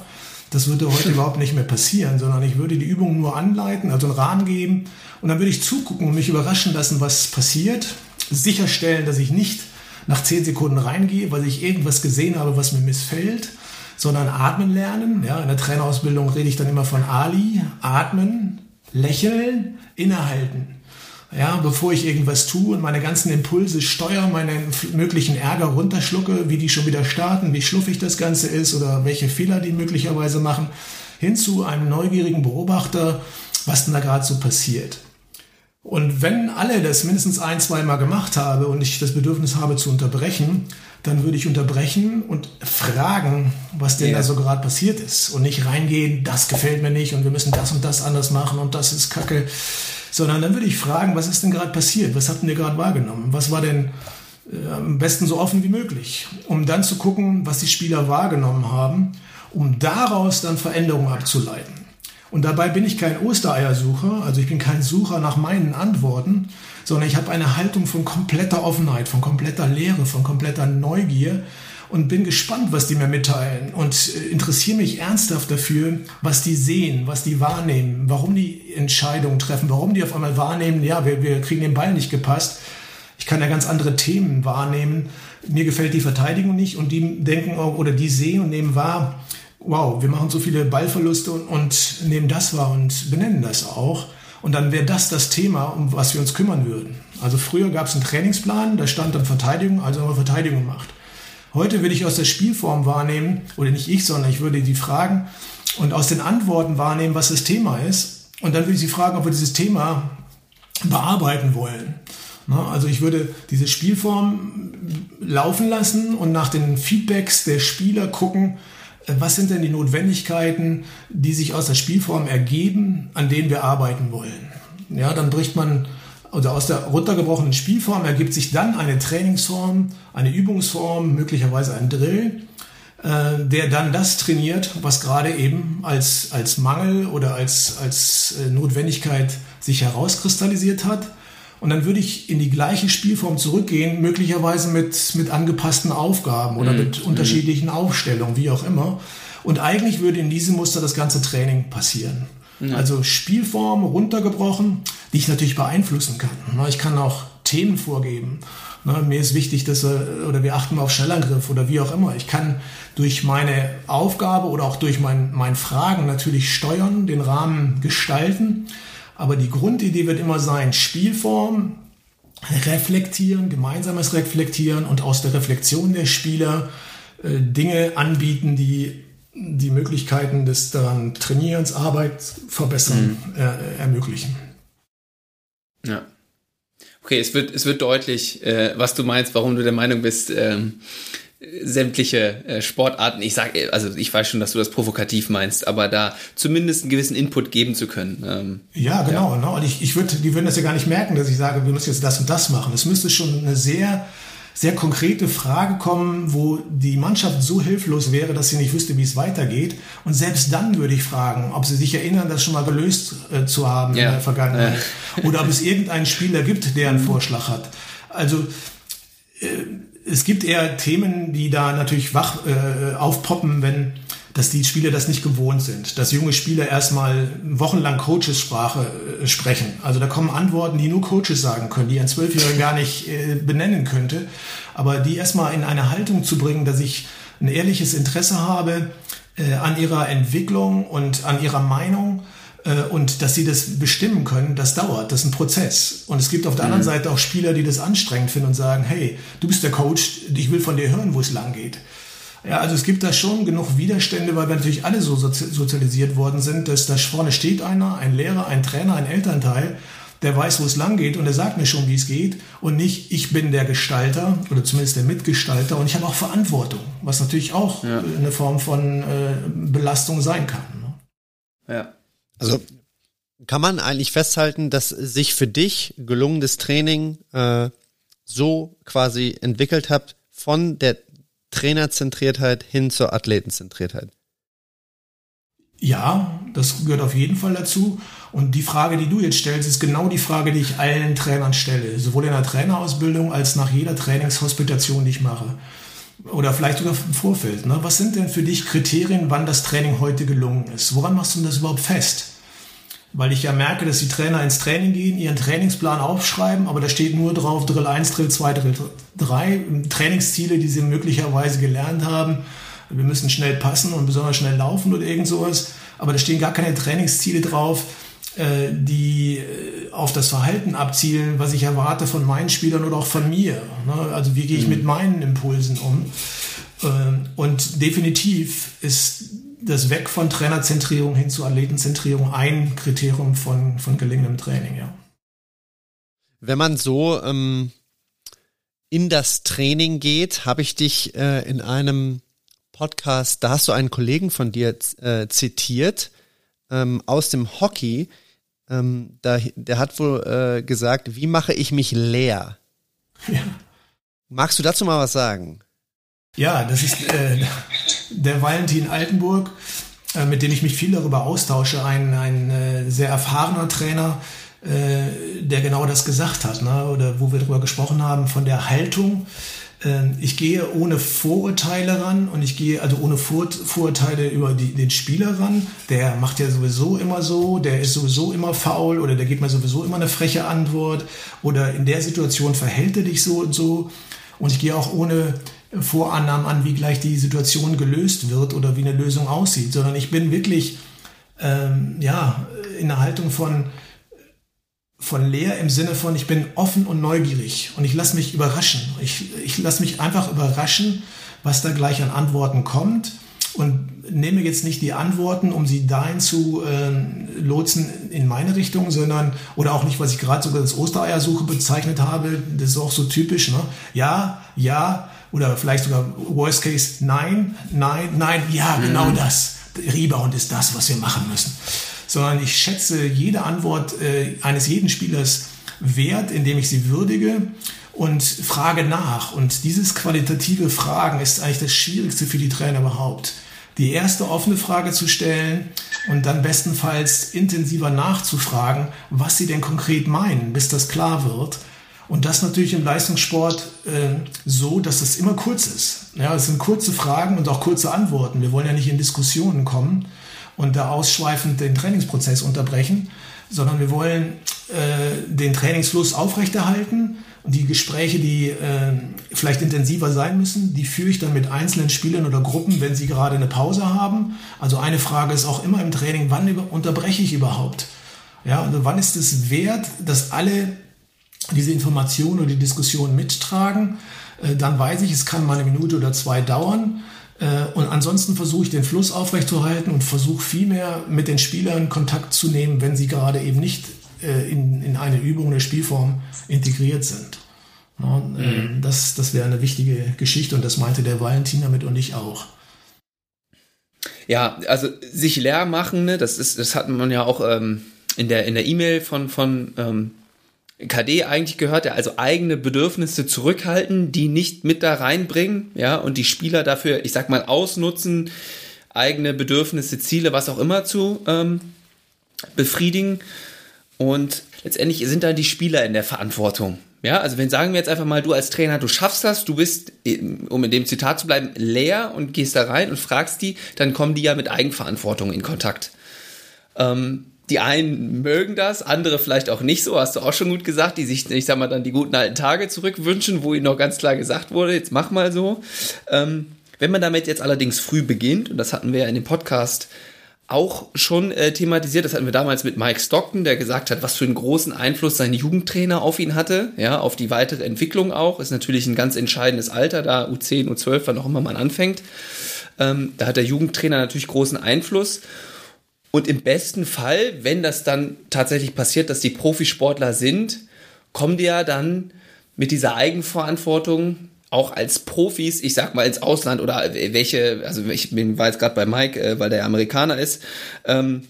[SPEAKER 3] Das würde heute überhaupt nicht mehr passieren, sondern ich würde die Übung nur anleiten, also einen Rahmen geben und dann würde ich zugucken und mich überraschen lassen, was passiert, sicherstellen, dass ich nicht nach zehn Sekunden reingehe, weil ich irgendwas gesehen habe, was mir missfällt, sondern atmen lernen. Ja, in der Trainerausbildung rede ich dann immer von Ali, atmen, lächeln, innehalten ja, bevor ich irgendwas tue und meine ganzen Impulse steuere, meinen möglichen Ärger runterschlucke, wie die schon wieder starten, wie schluffig das Ganze ist oder welche Fehler die möglicherweise machen, hin zu einem neugierigen Beobachter, was denn da gerade so passiert. Und wenn alle das mindestens ein, zweimal gemacht habe und ich das Bedürfnis habe zu unterbrechen, dann würde ich unterbrechen und fragen, was denn ja. da so gerade passiert ist und nicht reingehen, das gefällt mir nicht und wir müssen das und das anders machen und das ist Kacke sondern dann würde ich fragen, was ist denn gerade passiert? Was habt ihr gerade wahrgenommen? Was war denn äh, am besten so offen wie möglich? Um dann zu gucken, was die Spieler wahrgenommen haben, um daraus dann Veränderungen abzuleiten. Und dabei bin ich kein Ostereiersucher, also ich bin kein Sucher nach meinen Antworten, sondern ich habe eine Haltung von kompletter Offenheit, von kompletter Lehre, von kompletter Neugier und bin gespannt, was die mir mitteilen und äh, interessiere mich ernsthaft dafür, was die sehen, was die wahrnehmen, warum die Entscheidungen treffen, warum die auf einmal wahrnehmen, ja, wir, wir kriegen den Ball nicht gepasst. Ich kann ja ganz andere Themen wahrnehmen. Mir gefällt die Verteidigung nicht und die denken auch, oder die sehen und nehmen wahr, wow, wir machen so viele Ballverluste und, und nehmen das wahr und benennen das auch. Und dann wäre das das Thema, um was wir uns kümmern würden. Also früher gab es einen Trainingsplan, da stand dann Verteidigung, also haben wir Verteidigung gemacht. Heute würde ich aus der Spielform wahrnehmen, oder nicht ich, sondern ich würde die fragen und aus den Antworten wahrnehmen, was das Thema ist. Und dann würde ich sie fragen, ob wir dieses Thema bearbeiten wollen. Also ich würde diese Spielform laufen lassen und nach den Feedbacks der Spieler gucken, was sind denn die Notwendigkeiten, die sich aus der Spielform ergeben, an denen wir arbeiten wollen. Ja, dann bricht man oder aus der runtergebrochenen Spielform ergibt sich dann eine Trainingsform, eine Übungsform, möglicherweise ein Drill, äh, der dann das trainiert, was gerade eben als, als Mangel oder als, als äh, Notwendigkeit sich herauskristallisiert hat. Und dann würde ich in die gleiche Spielform zurückgehen, möglicherweise mit, mit angepassten Aufgaben oder mhm. mit unterschiedlichen Aufstellungen, wie auch immer. Und eigentlich würde in diesem Muster das ganze Training passieren. Mhm. Also Spielform runtergebrochen, die ich natürlich beeinflussen kann. Ich kann auch Themen vorgeben. Mir ist wichtig, dass wir, oder wir achten auf Schnellangriff oder wie auch immer. Ich kann durch meine Aufgabe oder auch durch mein, mein Fragen natürlich steuern, den Rahmen gestalten. Aber die Grundidee wird immer sein, Spielform, reflektieren, gemeinsames Reflektieren und aus der Reflexion der Spieler äh, Dinge anbieten, die die Möglichkeiten des daran Trainierens, Arbeit verbessern, mhm. äh, ermöglichen.
[SPEAKER 1] Ja. Okay, es wird, es wird deutlich, äh, was du meinst, warum du der Meinung bist, ähm, sämtliche äh, Sportarten, ich sage, also ich weiß schon, dass du das provokativ meinst, aber da zumindest einen gewissen Input geben zu können.
[SPEAKER 3] Ähm, ja, genau. Ja. Ne? Und ich, ich würde, die würden das ja gar nicht merken, dass ich sage, wir müssen jetzt das und das machen. Es müsste schon eine sehr, sehr konkrete Frage kommen, wo die Mannschaft so hilflos wäre, dass sie nicht wüsste, wie es weitergeht. Und selbst dann würde ich fragen, ob sie sich erinnern, das schon mal gelöst äh, zu haben ja. in der Vergangenheit. Ja. Oder ob es irgendeinen Spieler gibt, der einen Vorschlag hat. Also äh, es gibt eher Themen, die da natürlich wach äh, aufpoppen, wenn dass die Spieler das nicht gewohnt sind, dass junge Spieler erstmal wochenlang Coachessprache äh, sprechen. Also da kommen Antworten, die nur Coaches sagen können, die ein Zwölfjähriger gar nicht äh, benennen könnte. Aber die erstmal in eine Haltung zu bringen, dass ich ein ehrliches Interesse habe äh, an ihrer Entwicklung und an ihrer Meinung äh, und dass sie das bestimmen können, das dauert, das ist ein Prozess. Und es gibt auf der mhm. anderen Seite auch Spieler, die das anstrengend finden und sagen, hey, du bist der Coach, ich will von dir hören, wo es lang geht. Ja, also es gibt da schon genug Widerstände, weil wir natürlich alle so sozialisiert worden sind, dass da vorne steht einer, ein Lehrer, ein Trainer, ein Elternteil, der weiß, wo es lang geht und der sagt mir schon, wie es geht und nicht, ich bin der Gestalter oder zumindest der Mitgestalter und ich habe auch Verantwortung, was natürlich auch ja. eine Form von äh, Belastung sein kann.
[SPEAKER 2] Ne? Ja. Also kann man eigentlich festhalten, dass sich für dich gelungenes Training äh, so quasi entwickelt hat von der Trainerzentriertheit hin zur Athletenzentriertheit?
[SPEAKER 3] Ja, das gehört auf jeden Fall dazu. Und die Frage, die du jetzt stellst, ist genau die Frage, die ich allen Trainern stelle. Sowohl in der Trainerausbildung als nach jeder Trainingshospitation, die ich mache. Oder vielleicht sogar im Vorfeld. Ne? Was sind denn für dich Kriterien, wann das Training heute gelungen ist? Woran machst du das überhaupt fest? Weil ich ja merke, dass die Trainer ins Training gehen, ihren Trainingsplan aufschreiben, aber da steht nur drauf Drill 1, Drill 2, Drill 3, Trainingsziele, die sie möglicherweise gelernt haben. Wir müssen schnell passen und besonders schnell laufen oder irgend sowas, aber da stehen gar keine Trainingsziele drauf, äh, die äh, auf das Verhalten abzielen, was ich erwarte von meinen Spielern oder auch von mir. Ne? Also wie gehe ich mhm. mit meinen Impulsen um? Ähm, und definitiv ist das Weg von Trainerzentrierung hin zu Athletenzentrierung ein Kriterium von, von gelingendem Training, ja.
[SPEAKER 2] Wenn man so ähm, in das Training geht, habe ich dich äh, in einem Podcast, da hast du einen Kollegen von dir äh, zitiert ähm, aus dem Hockey. Ähm, da, der hat wohl äh, gesagt, wie mache ich mich leer? Ja. Magst du dazu mal was sagen?
[SPEAKER 3] Ja, das ist äh, der Valentin Altenburg, äh, mit dem ich mich viel darüber austausche, ein, ein äh, sehr erfahrener Trainer, äh, der genau das gesagt hat, ne? oder wo wir darüber gesprochen haben, von der Haltung. Ähm, ich gehe ohne Vorurteile ran und ich gehe also ohne Vor Vorurteile über die, den Spieler ran. Der macht ja sowieso immer so, der ist sowieso immer faul oder der gibt mir sowieso immer eine freche Antwort oder in der Situation verhält er dich so und so. Und ich gehe auch ohne Vorannahmen an, wie gleich die Situation gelöst wird oder wie eine Lösung aussieht, sondern ich bin wirklich ähm, ja, in der Haltung von, von leer im Sinne von, ich bin offen und neugierig und ich lasse mich überraschen. Ich, ich lasse mich einfach überraschen, was da gleich an Antworten kommt und nehme jetzt nicht die Antworten, um sie dahin zu äh, lotsen in meine Richtung, sondern, oder auch nicht, was ich gerade sogar als Ostereiersuche bezeichnet habe, das ist auch so typisch, ne? Ja, ja, oder vielleicht sogar Worst Case, nein, nein, nein, ja, mhm. genau das. Rebound ist das, was wir machen müssen. Sondern ich schätze jede Antwort äh, eines jeden Spielers wert, indem ich sie würdige und frage nach. Und dieses qualitative Fragen ist eigentlich das Schwierigste für die Trainer überhaupt. Die erste offene Frage zu stellen und dann bestenfalls intensiver nachzufragen, was sie denn konkret meinen, bis das klar wird. Und das natürlich im Leistungssport äh, so, dass es immer kurz ist. Ja, es sind kurze Fragen und auch kurze Antworten. Wir wollen ja nicht in Diskussionen kommen und da ausschweifend den Trainingsprozess unterbrechen, sondern wir wollen äh, den Trainingsfluss aufrechterhalten und die Gespräche, die äh, vielleicht intensiver sein müssen, die führe ich dann mit einzelnen Spielern oder Gruppen, wenn sie gerade eine Pause haben. Also eine Frage ist auch immer im Training, wann unterbreche ich überhaupt? Ja, also wann ist es wert, dass alle diese Informationen oder die Diskussion mittragen? Äh, dann weiß ich, es kann mal eine Minute oder zwei dauern. Äh, und ansonsten versuche ich den Fluss aufrechtzuerhalten und versuche vielmehr mit den Spielern Kontakt zu nehmen, wenn sie gerade eben nicht äh, in, in eine Übung, eine Spielform integriert sind. Und, mhm. Das, das wäre eine wichtige Geschichte und das meinte der Valentin damit und ich auch.
[SPEAKER 1] Ja, also sich leer machen, ne, das ist, das hat man ja auch ähm, in der in der E-Mail von von ähm, KD eigentlich gehört, ja, also eigene Bedürfnisse zurückhalten, die nicht mit da reinbringen, ja, und die Spieler dafür, ich sag mal, ausnutzen, eigene Bedürfnisse, Ziele, was auch immer zu ähm, befriedigen. Und letztendlich sind da die Spieler in der Verantwortung. Ja, also wenn sagen wir jetzt einfach mal, du als Trainer, du schaffst das, du bist, um in dem Zitat zu bleiben, leer und gehst da rein und fragst die, dann kommen die ja mit Eigenverantwortung in Kontakt. Ähm, die einen mögen das, andere vielleicht auch nicht so, hast du auch schon gut gesagt, die sich, ich sag mal, dann die guten alten Tage zurückwünschen, wo ihnen noch ganz klar gesagt wurde, jetzt mach mal so. Ähm, wenn man damit jetzt allerdings früh beginnt, und das hatten wir ja in dem Podcast auch schon äh, thematisiert. Das hatten wir damals mit Mike Stockton, der gesagt hat, was für einen großen Einfluss sein Jugendtrainer auf ihn hatte, ja, auf die weitere Entwicklung auch. Ist natürlich ein ganz entscheidendes Alter, da U10, U12, wann auch immer man anfängt. Ähm, da hat der Jugendtrainer natürlich großen Einfluss. Und im besten Fall, wenn das dann tatsächlich passiert, dass die Profisportler sind, kommen die ja dann mit dieser Eigenverantwortung auch als Profis, ich sag mal ins Ausland oder welche, also ich bin, war jetzt gerade bei Mike, äh, weil der Amerikaner ist, ähm,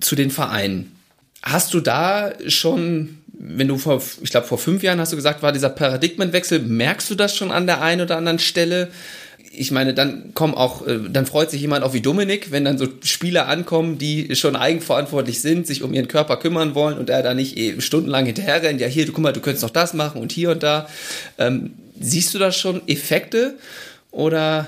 [SPEAKER 1] zu den Vereinen. Hast du da schon, wenn du vor, ich glaube vor fünf Jahren hast du gesagt, war dieser Paradigmenwechsel, merkst du das schon an der einen oder anderen Stelle? Ich meine, dann kommen auch, äh, dann freut sich jemand auch wie Dominik, wenn dann so Spieler ankommen, die schon eigenverantwortlich sind, sich um ihren Körper kümmern wollen und er da nicht eh stundenlang hinterher rennt, ja hier, du guck mal, du könntest noch das machen und hier und da. Ähm, Siehst du da schon Effekte oder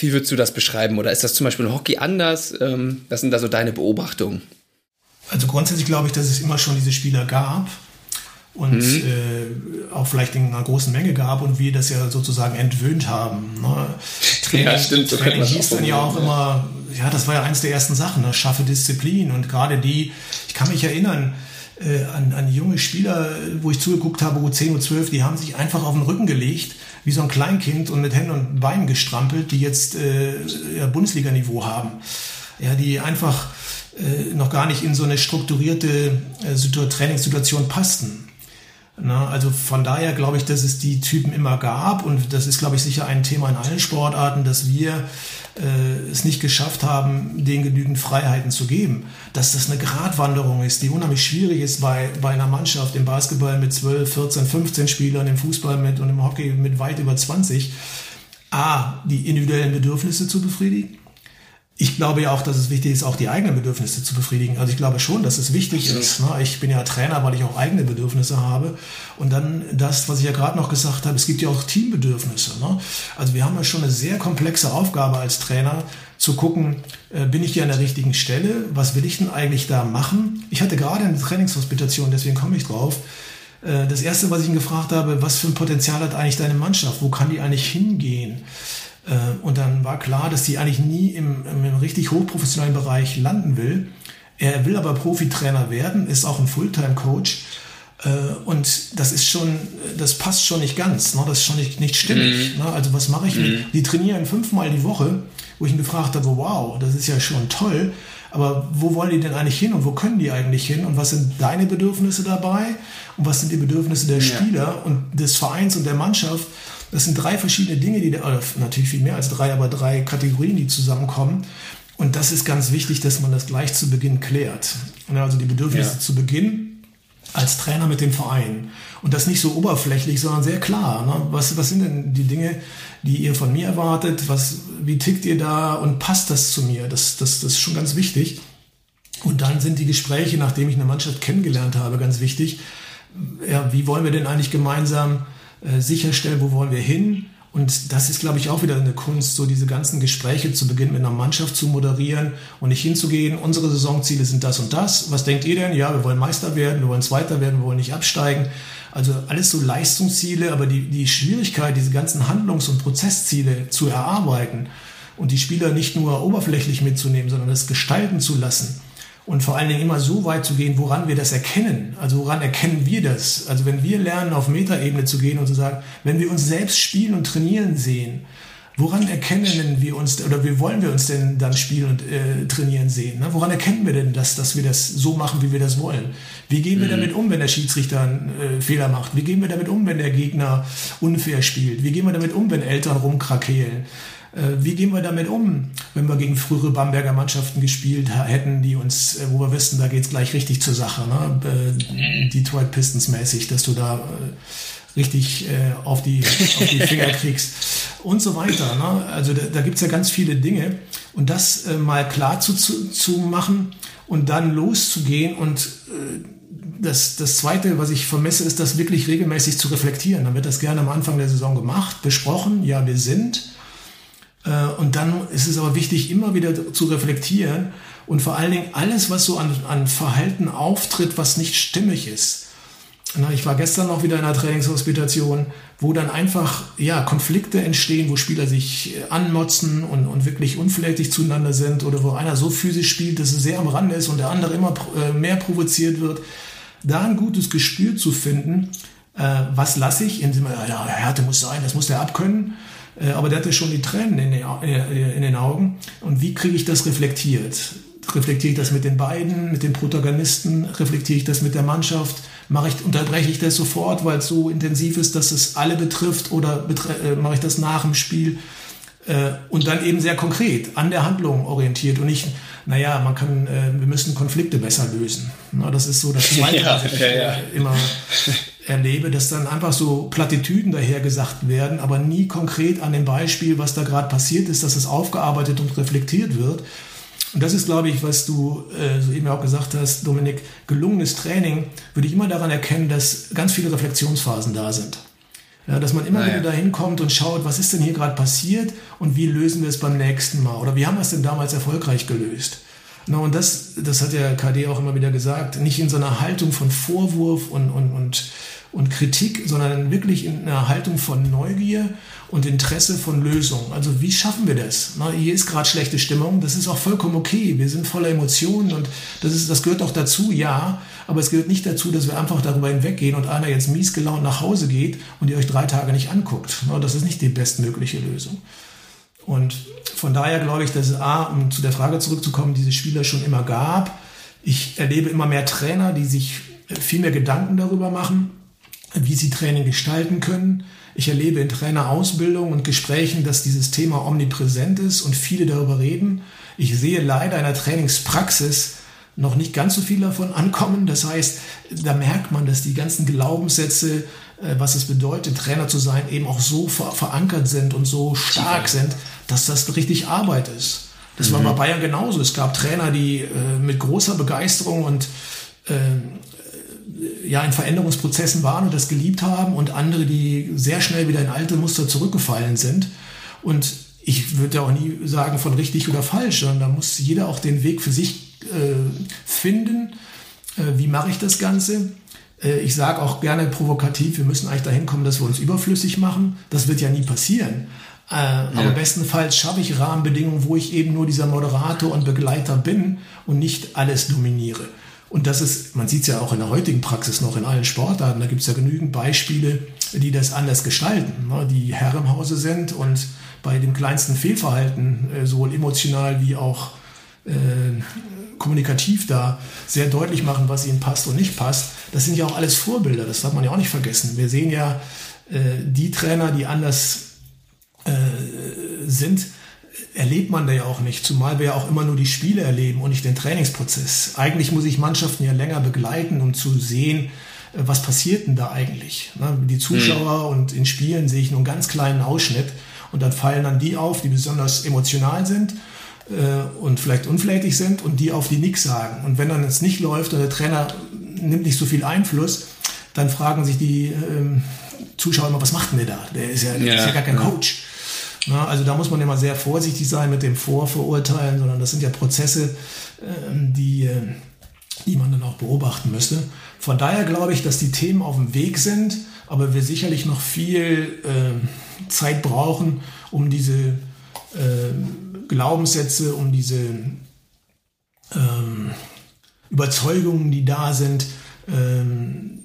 [SPEAKER 1] wie würdest du das beschreiben? Oder ist das zum Beispiel im Hockey anders? Ähm, was sind da so deine Beobachtungen?
[SPEAKER 3] Also grundsätzlich glaube ich, dass es immer schon diese Spieler gab und mhm. äh, auch vielleicht in einer großen Menge gab und wir das ja sozusagen entwöhnt haben. Ne? Training, ja, stimmt, so Training hieß dann ja auch immer, ja, das war ja eins der ersten Sachen, ne? schaffe Disziplin und gerade die, ich kann mich erinnern, äh, an, an junge Spieler, wo ich zugeguckt habe, U10, U12, die haben sich einfach auf den Rücken gelegt, wie so ein Kleinkind und mit Händen und Beinen gestrampelt, die jetzt äh, ja, Bundesliga-Niveau haben. Ja, die einfach äh, noch gar nicht in so eine strukturierte äh, Trainingssituation passten. Na, also von daher glaube ich, dass es die Typen immer gab und das ist, glaube ich, sicher ein Thema in allen Sportarten, dass wir äh, es nicht geschafft haben, denen genügend Freiheiten zu geben. Dass das eine Gratwanderung ist, die unheimlich schwierig ist bei, bei einer Mannschaft im Basketball mit 12, 14, 15 Spielern, im Fußball mit und im Hockey mit weit über 20. A, die individuellen Bedürfnisse zu befriedigen ich glaube ja auch, dass es wichtig ist, auch die eigenen Bedürfnisse zu befriedigen. Also ich glaube schon, dass es wichtig ist. Ne? Ich bin ja Trainer, weil ich auch eigene Bedürfnisse habe. Und dann das, was ich ja gerade noch gesagt habe, es gibt ja auch Teambedürfnisse. Ne? Also wir haben ja schon eine sehr komplexe Aufgabe als Trainer, zu gucken, äh, bin ich hier an der richtigen Stelle? Was will ich denn eigentlich da machen? Ich hatte gerade eine Trainingshospitation, deswegen komme ich drauf. Äh, das erste, was ich ihn gefragt habe, was für ein Potenzial hat eigentlich deine Mannschaft? Wo kann die eigentlich hingehen? Äh, und dann war klar, dass die eigentlich nie im, im richtig hochprofessionellen Bereich landen will. Er will aber Profitrainer werden, ist auch ein Fulltime-Coach. Äh, und das ist schon, das passt schon nicht ganz, ne? das ist schon nicht, nicht stimmig. Mhm. Ne? Also was mache ich mhm. Die trainieren fünfmal die Woche, wo ich ihn gefragt habe, wow, das ist ja schon toll, aber wo wollen die denn eigentlich hin und wo können die eigentlich hin und was sind deine Bedürfnisse dabei und was sind die Bedürfnisse der Spieler ja. und des Vereins und der Mannschaft? Das sind drei verschiedene Dinge, die, oder natürlich viel mehr als drei, aber drei Kategorien, die zusammenkommen. Und das ist ganz wichtig, dass man das gleich zu Beginn klärt. Also die Bedürfnisse ja. zu Beginn als Trainer mit dem Verein. Und das nicht so oberflächlich, sondern sehr klar. Ne? Was, was sind denn die Dinge, die ihr von mir erwartet? Was, wie tickt ihr da und passt das zu mir? Das, das, das ist schon ganz wichtig. Und dann sind die Gespräche, nachdem ich eine Mannschaft kennengelernt habe, ganz wichtig. Ja, wie wollen wir denn eigentlich gemeinsam äh, sicherstellen, wo wollen wir hin? Und das ist, glaube ich, auch wieder eine Kunst, so diese ganzen Gespräche zu Beginn mit einer Mannschaft zu moderieren und nicht hinzugehen, unsere Saisonziele sind das und das. Was denkt ihr denn? Ja, wir wollen Meister werden, wir wollen Zweiter werden, wir wollen nicht absteigen. Also alles so Leistungsziele, aber die, die Schwierigkeit, diese ganzen Handlungs- und Prozessziele zu erarbeiten und die Spieler nicht nur oberflächlich mitzunehmen, sondern das gestalten zu lassen und vor allen Dingen immer so weit zu gehen, woran wir das erkennen. Also woran erkennen wir das? Also wenn wir lernen, auf Metaebene zu gehen und zu sagen, wenn wir uns selbst spielen und trainieren sehen, woran erkennen wir uns oder wie wollen wir uns denn dann spielen und äh, trainieren sehen? Ne? Woran erkennen wir denn, dass, dass wir das so machen, wie wir das wollen? Wie gehen wir mhm. damit um, wenn der Schiedsrichter einen äh, Fehler macht? Wie gehen wir damit um, wenn der Gegner unfair spielt? Wie gehen wir damit um, wenn Eltern rumkrakehlen? Äh, wie gehen wir damit um, wenn wir gegen frühere Bamberger Mannschaften gespielt hätten, die uns, äh, wo wir wissen, da geht es gleich richtig zur Sache, ne? Äh, Detroit Pistons mäßig, dass du da richtig auf, die, auf die Finger kriegst und so weiter. Ne? Also da, da gibt es ja ganz viele Dinge und das mal klar zu, zu, zu machen und dann loszugehen und das, das Zweite, was ich vermisse, ist das wirklich regelmäßig zu reflektieren. Dann wird das gerne am Anfang der Saison gemacht, besprochen, ja, wir sind äh, und dann ist es aber wichtig, immer wieder zu reflektieren und vor allen Dingen alles, was so an, an Verhalten auftritt, was nicht stimmig ist. Ich war gestern noch wieder in einer Trainingshospitation, wo dann einfach ja, Konflikte entstehen, wo Spieler sich äh, anmotzen und, und wirklich unflätig zueinander sind oder wo einer so physisch spielt, dass es sehr am Rande ist und der andere immer äh, mehr provoziert wird. Da ein gutes Gespür zu finden, was lasse ich, in, ja, Härte muss sein, das muss der abkönnen äh, aber der hatte schon die Tränen in den, äh, in den Augen. Und wie kriege ich das reflektiert? Reflektiere ich das mit den beiden, mit den Protagonisten? Reflektiere ich das mit der Mannschaft? Mache ich, unterbreche ich das sofort, weil es so intensiv ist, dass es alle betrifft? Oder äh, mache ich das nach dem Spiel? und dann eben sehr konkret an der Handlung orientiert und nicht, naja, man kann, wir müssen Konflikte besser lösen. das ist so das Zweite, ja, was ich ja, ja. immer erlebe, dass dann einfach so Plattitüden dahergesagt werden, aber nie konkret an dem Beispiel, was da gerade passiert ist, dass es aufgearbeitet und reflektiert wird. Und das ist, glaube ich, was du äh, so eben auch gesagt hast, Dominik, gelungenes Training würde ich immer daran erkennen, dass ganz viele Reflexionsphasen da sind. Ja, dass man immer naja. wieder dahin kommt und schaut, was ist denn hier gerade passiert und wie lösen wir es beim nächsten Mal oder wie haben wir es denn damals erfolgreich gelöst. Na, und das, das hat ja KD auch immer wieder gesagt, nicht in so einer Haltung von Vorwurf und, und, und und Kritik, sondern wirklich in einer Haltung von Neugier und Interesse von Lösungen. Also wie schaffen wir das? Na, hier ist gerade schlechte Stimmung, das ist auch vollkommen okay. Wir sind voller Emotionen und das, ist, das gehört auch dazu, ja. Aber es gehört nicht dazu, dass wir einfach darüber hinweggehen und einer jetzt mies gelaunt nach Hause geht und ihr euch drei Tage nicht anguckt. Na, das ist nicht die bestmögliche Lösung. Und von daher glaube ich, dass es A, um zu der Frage zurückzukommen, diese Spieler schon immer gab. Ich erlebe immer mehr Trainer, die sich viel mehr Gedanken darüber machen wie sie Training gestalten können. Ich erlebe in Trainerausbildung und Gesprächen, dass dieses Thema omnipräsent ist und viele darüber reden. Ich sehe leider in der Trainingspraxis noch nicht ganz so viel davon ankommen. Das heißt, da merkt man, dass die ganzen Glaubenssätze, äh, was es bedeutet, Trainer zu sein, eben auch so verankert sind und so stark sind, dass das richtig Arbeit ist. Das mhm. war bei Bayern genauso. Es gab Trainer, die äh, mit großer Begeisterung und äh, ja in Veränderungsprozessen waren und das geliebt haben und andere, die sehr schnell wieder in alte Muster zurückgefallen sind. Und ich würde auch nie sagen von richtig oder falsch, sondern da muss jeder auch den Weg für sich äh, finden. Äh, wie mache ich das Ganze? Äh, ich sage auch gerne provokativ, wir müssen eigentlich dahin kommen, dass wir uns überflüssig machen. Das wird ja nie passieren. Äh, ja. Aber bestenfalls schaffe ich Rahmenbedingungen, wo ich eben nur dieser Moderator und Begleiter bin und nicht alles dominiere. Und das ist, man sieht es ja auch in der heutigen Praxis noch in allen Sportarten, da gibt es ja genügend Beispiele, die das anders gestalten, ne, die Herr im Hause sind und bei dem kleinsten Fehlverhalten, äh, sowohl emotional wie auch äh, kommunikativ da sehr deutlich machen, was ihnen passt und nicht passt. Das sind ja auch alles Vorbilder, das darf man ja auch nicht vergessen. Wir sehen ja äh, die Trainer, die anders äh, sind, erlebt man da ja auch nicht, zumal wir ja auch immer nur die Spiele erleben und nicht den Trainingsprozess. Eigentlich muss ich Mannschaften ja länger begleiten, um zu sehen, äh, was passiert denn da eigentlich. Ne? Die Zuschauer mhm. und in Spielen sehe ich nur einen ganz kleinen Ausschnitt und dann fallen dann die auf, die besonders emotional sind äh, und vielleicht unflätig sind und die auf, die nichts sagen. Und wenn dann es nicht läuft und der Trainer nimmt nicht so viel Einfluss, dann fragen sich die ähm, Zuschauer immer, was macht denn der da? Der ist ja, ja, ist ja gar kein. Coach. Na, also da muss man immer sehr vorsichtig sein mit dem Vorverurteilen, sondern das sind ja Prozesse, ähm, die, äh, die man dann auch beobachten müsste. Von daher glaube ich, dass die Themen auf dem Weg sind, aber wir sicherlich noch viel äh, Zeit brauchen, um diese äh, Glaubenssätze, um diese ähm, Überzeugungen, die da sind, ähm,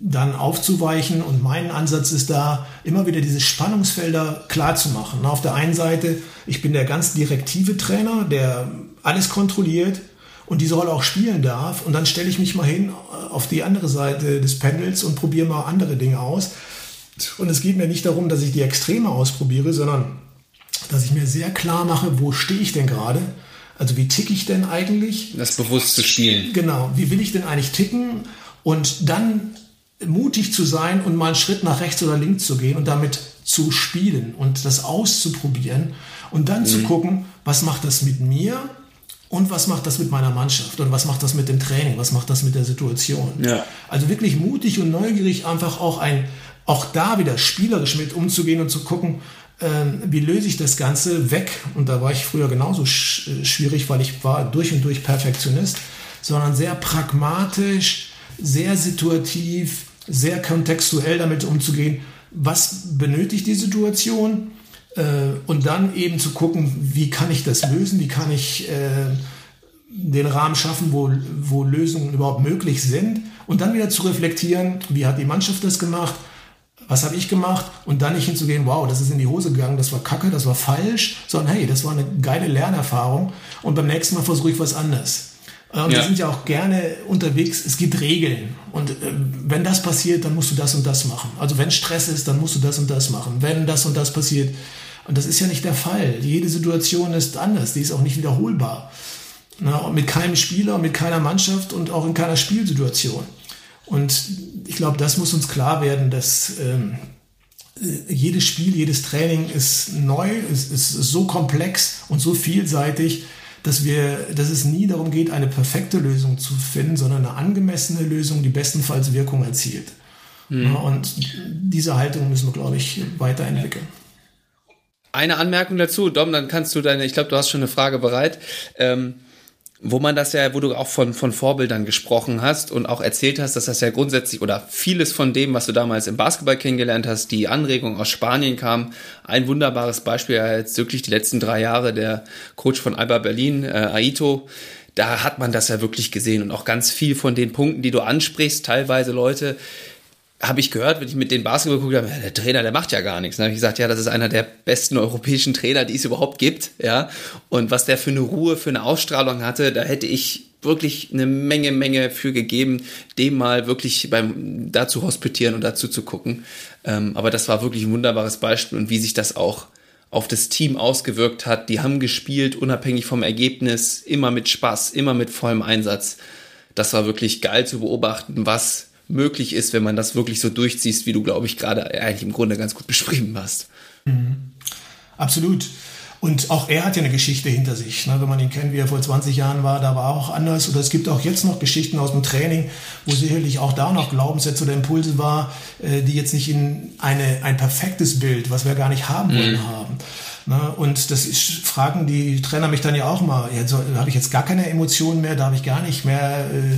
[SPEAKER 3] dann aufzuweichen. Und mein Ansatz ist da, immer wieder diese Spannungsfelder klar zu machen. Auf der einen Seite, ich bin der ganz direktive Trainer, der alles kontrolliert und diese Rolle auch spielen darf. Und dann stelle ich mich mal hin äh, auf die andere Seite des Pendels und probiere mal andere Dinge aus. Und es geht mir nicht darum, dass ich die Extreme ausprobiere, sondern dass ich mir sehr klar mache, wo stehe ich denn gerade? Also wie ticke ich denn eigentlich?
[SPEAKER 1] Das bewusst zu spielen.
[SPEAKER 3] Genau, wie will ich denn eigentlich ticken? Und dann mutig zu sein und mal einen Schritt nach rechts oder links zu gehen und damit zu spielen und das auszuprobieren und dann mhm. zu gucken, was macht das mit mir und was macht das mit meiner Mannschaft und was macht das mit dem Training, was macht das mit der Situation. Ja. Also wirklich mutig und neugierig einfach auch ein, auch da wieder spielerisch mit umzugehen und zu gucken, äh, wie löse ich das Ganze weg. Und da war ich früher genauso sch äh, schwierig, weil ich war durch und durch Perfektionist, sondern sehr pragmatisch, sehr situativ, sehr kontextuell damit umzugehen, was benötigt die Situation äh, und dann eben zu gucken, wie kann ich das lösen, wie kann ich äh, den Rahmen schaffen, wo, wo Lösungen überhaupt möglich sind und dann wieder zu reflektieren, wie hat die Mannschaft das gemacht, was habe ich gemacht und dann nicht hinzugehen, wow, das ist in die Hose gegangen, das war kacke, das war falsch, sondern hey, das war eine geile Lernerfahrung und beim nächsten Mal versuche ich was anderes. Äh, und ja. wir sind ja auch gerne unterwegs. Es gibt Regeln. Und äh, wenn das passiert, dann musst du das und das machen. Also wenn Stress ist, dann musst du das und das machen. Wenn das und das passiert. Und das ist ja nicht der Fall. Jede Situation ist anders. Die ist auch nicht wiederholbar. Na, mit keinem Spieler, mit keiner Mannschaft und auch in keiner Spielsituation. Und ich glaube, das muss uns klar werden, dass ähm, äh, jedes Spiel, jedes Training ist neu, ist, ist so komplex und so vielseitig, dass, wir, dass es nie darum geht, eine perfekte Lösung zu finden, sondern eine angemessene Lösung, die bestenfalls Wirkung erzielt. Mhm. Und diese Haltung müssen wir, glaube ich, weiterentwickeln.
[SPEAKER 1] Eine Anmerkung dazu, Dom, dann kannst du deine, ich glaube, du hast schon eine Frage bereit. Ähm, wo man das ja, wo du auch von, von Vorbildern gesprochen hast und auch erzählt hast, dass das ja grundsätzlich oder vieles von dem, was du damals im Basketball kennengelernt hast, die Anregung aus Spanien kam. Ein wunderbares Beispiel ja jetzt wirklich die letzten drei Jahre, der Coach von Alba Berlin, äh, Aito, da hat man das ja wirklich gesehen und auch ganz viel von den Punkten, die du ansprichst, teilweise Leute, habe ich gehört, wenn ich mit den Basketball geguckt habe, ja, der Trainer, der macht ja gar nichts. Dann habe ich gesagt, ja, das ist einer der besten europäischen Trainer, die es überhaupt gibt, ja. Und was der für eine Ruhe, für eine Ausstrahlung hatte, da hätte ich wirklich eine Menge, Menge für gegeben, dem mal wirklich beim dazu hospitieren und dazu zu gucken. Ähm, aber das war wirklich ein wunderbares Beispiel und wie sich das auch auf das Team ausgewirkt hat. Die haben gespielt, unabhängig vom Ergebnis, immer mit Spaß, immer mit vollem Einsatz. Das war wirklich geil zu beobachten, was möglich ist, wenn man das wirklich so durchziehst, wie du, glaube ich, gerade eigentlich im Grunde ganz gut beschrieben hast. Mhm.
[SPEAKER 3] Absolut. Und auch er hat ja eine Geschichte hinter sich. Ne? Wenn man ihn kennt, wie er vor 20 Jahren war, da war auch anders. Oder es gibt auch jetzt noch Geschichten aus dem Training, wo sicherlich auch da noch Glaubenssätze oder Impulse war, äh, die jetzt nicht in eine, ein perfektes Bild, was wir gar nicht haben wollen, mhm. haben. Ne? Und das ist, fragen die Trainer mich dann ja auch mal, so, habe ich jetzt gar keine Emotionen mehr, darf ich gar nicht mehr äh,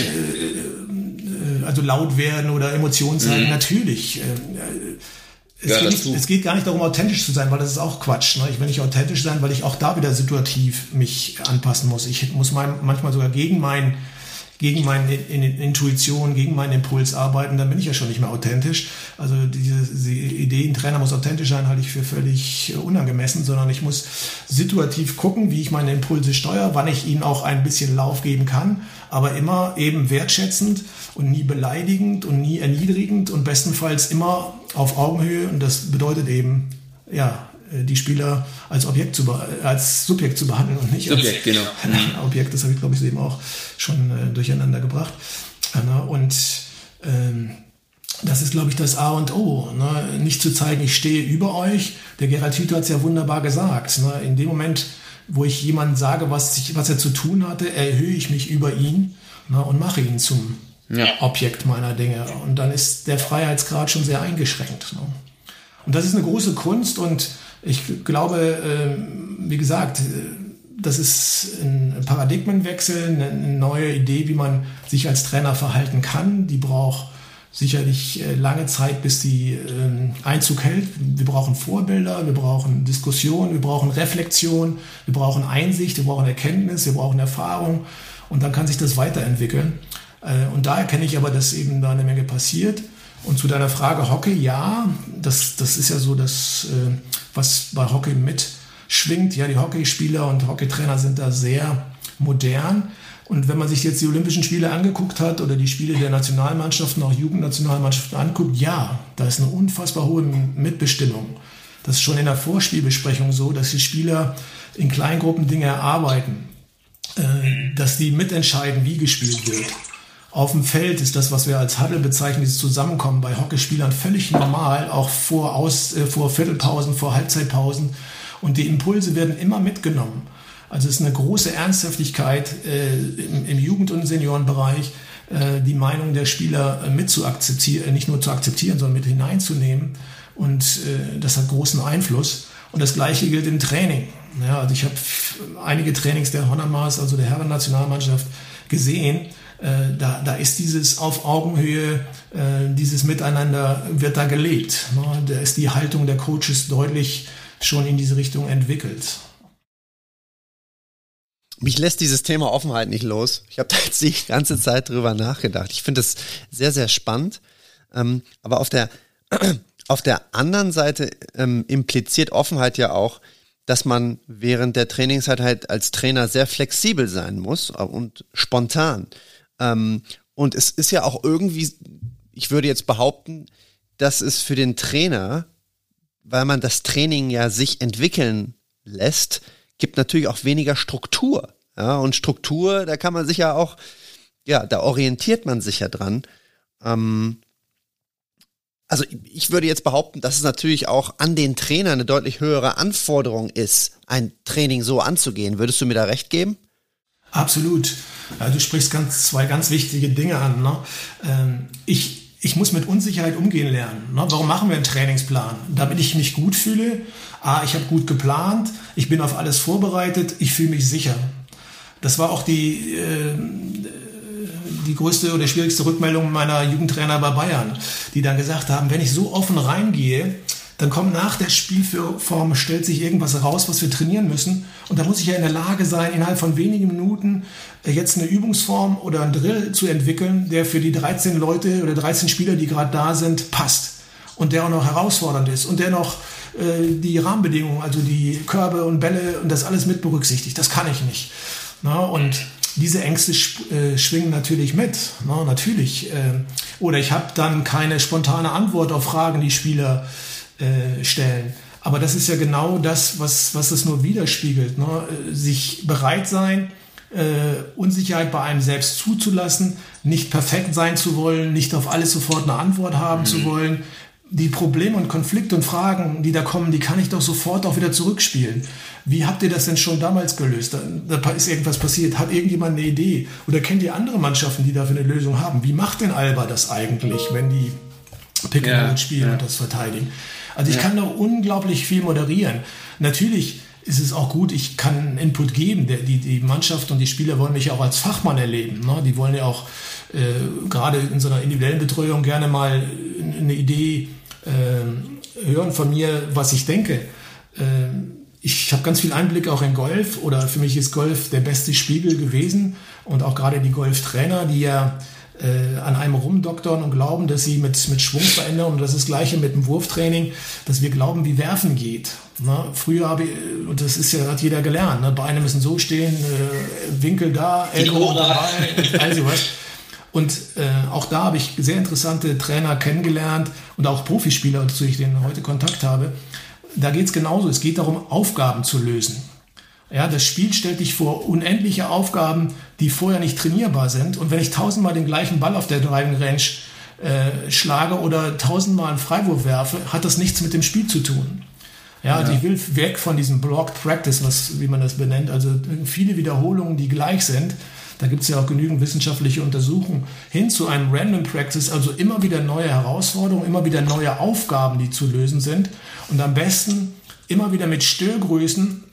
[SPEAKER 3] äh, also laut werden oder Emotionen zeigen? Mhm. Natürlich. Äh, es, ja, geht nicht, es, geht gar nicht darum, authentisch zu sein, weil das ist auch Quatsch. Ne? Ich will nicht authentisch sein, weil ich auch da wieder situativ mich anpassen muss. Ich muss mein, manchmal sogar gegen mein gegen meine Intuition, gegen meinen Impuls arbeiten, dann bin ich ja schon nicht mehr authentisch. Also diese, diese Idee, ein Trainer muss authentisch sein, halte ich für völlig unangemessen, sondern ich muss situativ gucken, wie ich meine Impulse steuere, wann ich ihnen auch ein bisschen Lauf geben kann, aber immer eben wertschätzend und nie beleidigend und nie erniedrigend und bestenfalls immer auf Augenhöhe und das bedeutet eben, ja, die Spieler als Objekt zu als Subjekt zu behandeln und nicht
[SPEAKER 1] Subjekt,
[SPEAKER 3] als
[SPEAKER 1] genau.
[SPEAKER 3] Objekt. Das habe ich, glaube ich, eben auch schon äh, durcheinander gebracht. Ne? Und ähm, das ist, glaube ich, das A und O. Ne? Nicht zu zeigen, ich stehe über euch. Der Gerald Hüther hat es ja wunderbar gesagt. Ne? In dem Moment, wo ich jemandem sage, was, ich, was er zu tun hatte, erhöhe ich mich über ihn ne? und mache ihn zum ja. Objekt meiner Dinge. Und dann ist der Freiheitsgrad schon sehr eingeschränkt. Ne? Und das ist eine große Kunst und ich glaube, äh, wie gesagt, das ist ein Paradigmenwechsel, eine neue Idee, wie man sich als Trainer verhalten kann. Die braucht sicherlich äh, lange Zeit, bis die ähm, Einzug hält. Wir brauchen Vorbilder, wir brauchen Diskussion, wir brauchen Reflexion, wir brauchen Einsicht, wir brauchen Erkenntnis, wir brauchen Erfahrung und dann kann sich das weiterentwickeln. Äh, und da erkenne ich aber, dass eben da eine Menge passiert. Und zu deiner Frage Hockey, ja, das, das ist ja so das, äh, was bei Hockey mitschwingt. Ja, die Hockeyspieler und Hockeytrainer sind da sehr modern. Und wenn man sich jetzt die Olympischen Spiele angeguckt hat oder die Spiele der Nationalmannschaften, auch Jugendnationalmannschaften anguckt, ja, da ist eine unfassbar hohe Mitbestimmung. Das ist schon in der Vorspielbesprechung so, dass die Spieler in Kleingruppen Dinge erarbeiten, äh, dass die mitentscheiden, wie gespielt wird. Auf dem Feld ist das, was wir als Huddle bezeichnen, dieses Zusammenkommen bei Hockeyspielern völlig normal, auch vor, Aus, äh, vor Viertelpausen, vor Halbzeitpausen. Und die Impulse werden immer mitgenommen. Also es ist eine große Ernsthaftigkeit äh, im, im, Jugend- und Seniorenbereich, äh, die Meinung der Spieler äh, mit zu akzeptieren, äh, nicht nur zu akzeptieren, sondern mit hineinzunehmen. Und äh, das hat großen Einfluss. Und das Gleiche gilt im Training. Ja, also ich habe einige Trainings der Honnermaß, also der Herren-Nationalmannschaft, gesehen. Äh, da, da ist dieses auf Augenhöhe, äh, dieses Miteinander wird da gelebt. Ne? Da ist die Haltung der Coaches deutlich schon in diese Richtung entwickelt.
[SPEAKER 2] Mich lässt dieses Thema Offenheit nicht los. Ich habe da jetzt die ganze Zeit drüber nachgedacht. Ich finde es sehr, sehr spannend. Ähm, aber auf der, auf der anderen Seite ähm, impliziert Offenheit ja auch, dass man während der Trainingszeit halt als Trainer sehr flexibel sein muss und spontan. Ähm, und es ist ja auch irgendwie, ich würde jetzt behaupten, dass es für den Trainer, weil man das Training ja sich entwickeln lässt, gibt natürlich auch weniger Struktur. Ja, und Struktur, da kann man sich ja auch, ja, da orientiert man sich ja dran. Ähm, also ich würde jetzt behaupten, dass es natürlich auch an den Trainer eine deutlich höhere Anforderung ist, ein Training so anzugehen. Würdest du mir da recht geben?
[SPEAKER 3] Absolut. Du sprichst ganz, zwei ganz wichtige Dinge an. Ne? Ähm, ich ich muss mit Unsicherheit umgehen lernen. Ne? Warum machen wir einen Trainingsplan? Damit ich mich gut fühle. Ah, ich habe gut geplant, ich bin auf alles vorbereitet, ich fühle mich sicher. Das war auch die, äh, die größte oder schwierigste Rückmeldung meiner Jugendtrainer bei Bayern, die dann gesagt haben, wenn ich so offen reingehe, dann kommt nach der Spielform, stellt sich irgendwas raus, was wir trainieren müssen. Und da muss ich ja in der Lage sein, innerhalb von wenigen Minuten äh, jetzt eine Übungsform oder einen Drill zu entwickeln, der für die 13 Leute oder 13 Spieler, die gerade da sind, passt. Und der auch noch herausfordernd ist und der noch äh, die Rahmenbedingungen, also die Körbe und Bälle und das alles mit berücksichtigt. Das kann ich nicht. Na, und diese Ängste äh, schwingen natürlich mit, na, natürlich. Äh, oder ich habe dann keine spontane Antwort auf Fragen, die Spieler äh, stellen. Aber das ist ja genau das, was, was es nur widerspiegelt. Ne? Sich bereit sein, äh, Unsicherheit bei einem selbst zuzulassen, nicht perfekt sein zu wollen, nicht auf alles sofort eine Antwort haben mhm. zu wollen. Die Probleme und Konflikte und Fragen, die da kommen, die kann ich doch sofort auch wieder zurückspielen. Wie habt ihr das denn schon damals gelöst? Da, da ist irgendwas passiert. Hat irgendjemand eine Idee? Oder kennt ihr andere Mannschaften, die dafür eine Lösung haben? Wie macht denn Alba das eigentlich, wenn die Pick ja, spielen ja. und das verteidigen? Also ich ja. kann da unglaublich viel moderieren. Natürlich ist es auch gut, ich kann einen Input geben. Die, die Mannschaft und die Spieler wollen mich auch als Fachmann erleben. Ne? Die wollen ja auch äh, gerade in so einer individuellen Betreuung gerne mal eine Idee äh, hören von mir, was ich denke. Äh, ich habe ganz viel Einblick auch in Golf oder für mich ist Golf der beste Spiegel gewesen und auch gerade die Golftrainer, die ja äh, an einem rumdoktern und glauben, dass sie mit, mit Schwung verändern. Und das ist das Gleiche mit dem Wurftraining, dass wir glauben, wie Werfen geht. Ne? Früher habe ich, und das ist ja, hat jeder gelernt, ne? Beine müssen so stehen, äh, Winkel da, Ellbogen dabei, all sowas. Und äh, auch da habe ich sehr interessante Trainer kennengelernt und auch Profispieler, zu denen ich heute Kontakt habe, da geht es genauso. Es geht darum, Aufgaben zu lösen. Ja, das Spiel stellt dich vor unendliche Aufgaben, die vorher nicht trainierbar sind. Und wenn ich tausendmal den gleichen Ball auf der Driving Range äh, schlage oder tausendmal einen Freiwurf werfe, hat das nichts mit dem Spiel zu tun. Ja, also ich will weg von diesem Blocked Practice, was, wie man das benennt, also viele Wiederholungen, die gleich sind. Da gibt es ja auch genügend wissenschaftliche Untersuchungen hin zu einem Random Practice, also immer wieder neue Herausforderungen, immer wieder neue Aufgaben, die zu lösen sind. Und am besten immer wieder mit Störgrößen, und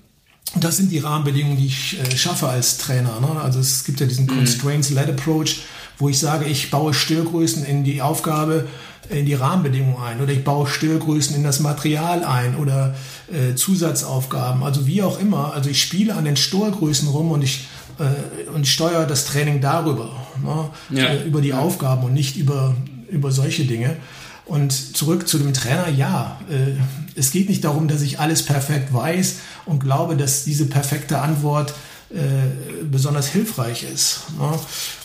[SPEAKER 3] das sind die Rahmenbedingungen, die ich äh, schaffe als Trainer. Ne? Also es gibt ja diesen mhm. Constraints-Led Approach, wo ich sage, ich baue Störgrößen in die Aufgabe, in die Rahmenbedingungen ein oder ich baue Störgrößen in das Material ein oder äh, Zusatzaufgaben, also wie auch immer. Also ich spiele an den Störgrößen rum und ich, äh, und steuere das Training darüber, ne? ja. äh, über die Aufgaben und nicht über, über solche Dinge. Und zurück zu dem Trainer, ja, äh, es geht nicht darum, dass ich alles perfekt weiß und glaube, dass diese perfekte Antwort äh, besonders hilfreich ist. Ne?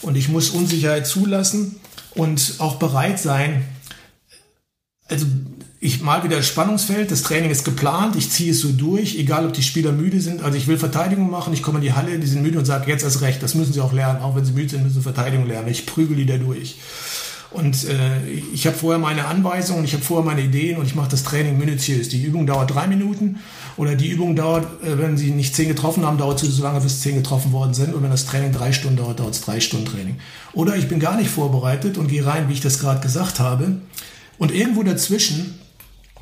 [SPEAKER 3] Und ich muss Unsicherheit zulassen und auch bereit sein, also ich mal wieder das Spannungsfeld, das Training ist geplant, ich ziehe es so durch, egal ob die Spieler müde sind. Also ich will Verteidigung machen, ich komme in die Halle, die sind müde und sage, jetzt erst recht, das müssen sie auch lernen, auch wenn sie müde sind, müssen sie Verteidigung lernen. Ich prügel die da durch. Und äh, ich habe vorher meine Anweisungen, ich habe vorher meine Ideen und ich mache das Training minutiös. Die Übung dauert drei Minuten oder die Übung dauert, äh, wenn Sie nicht zehn getroffen haben, dauert sie so lange, bis zehn getroffen worden sind. Und wenn das Training drei Stunden dauert, dauert es drei Stunden Training. Oder ich bin gar nicht vorbereitet und gehe rein, wie ich das gerade gesagt habe. Und irgendwo dazwischen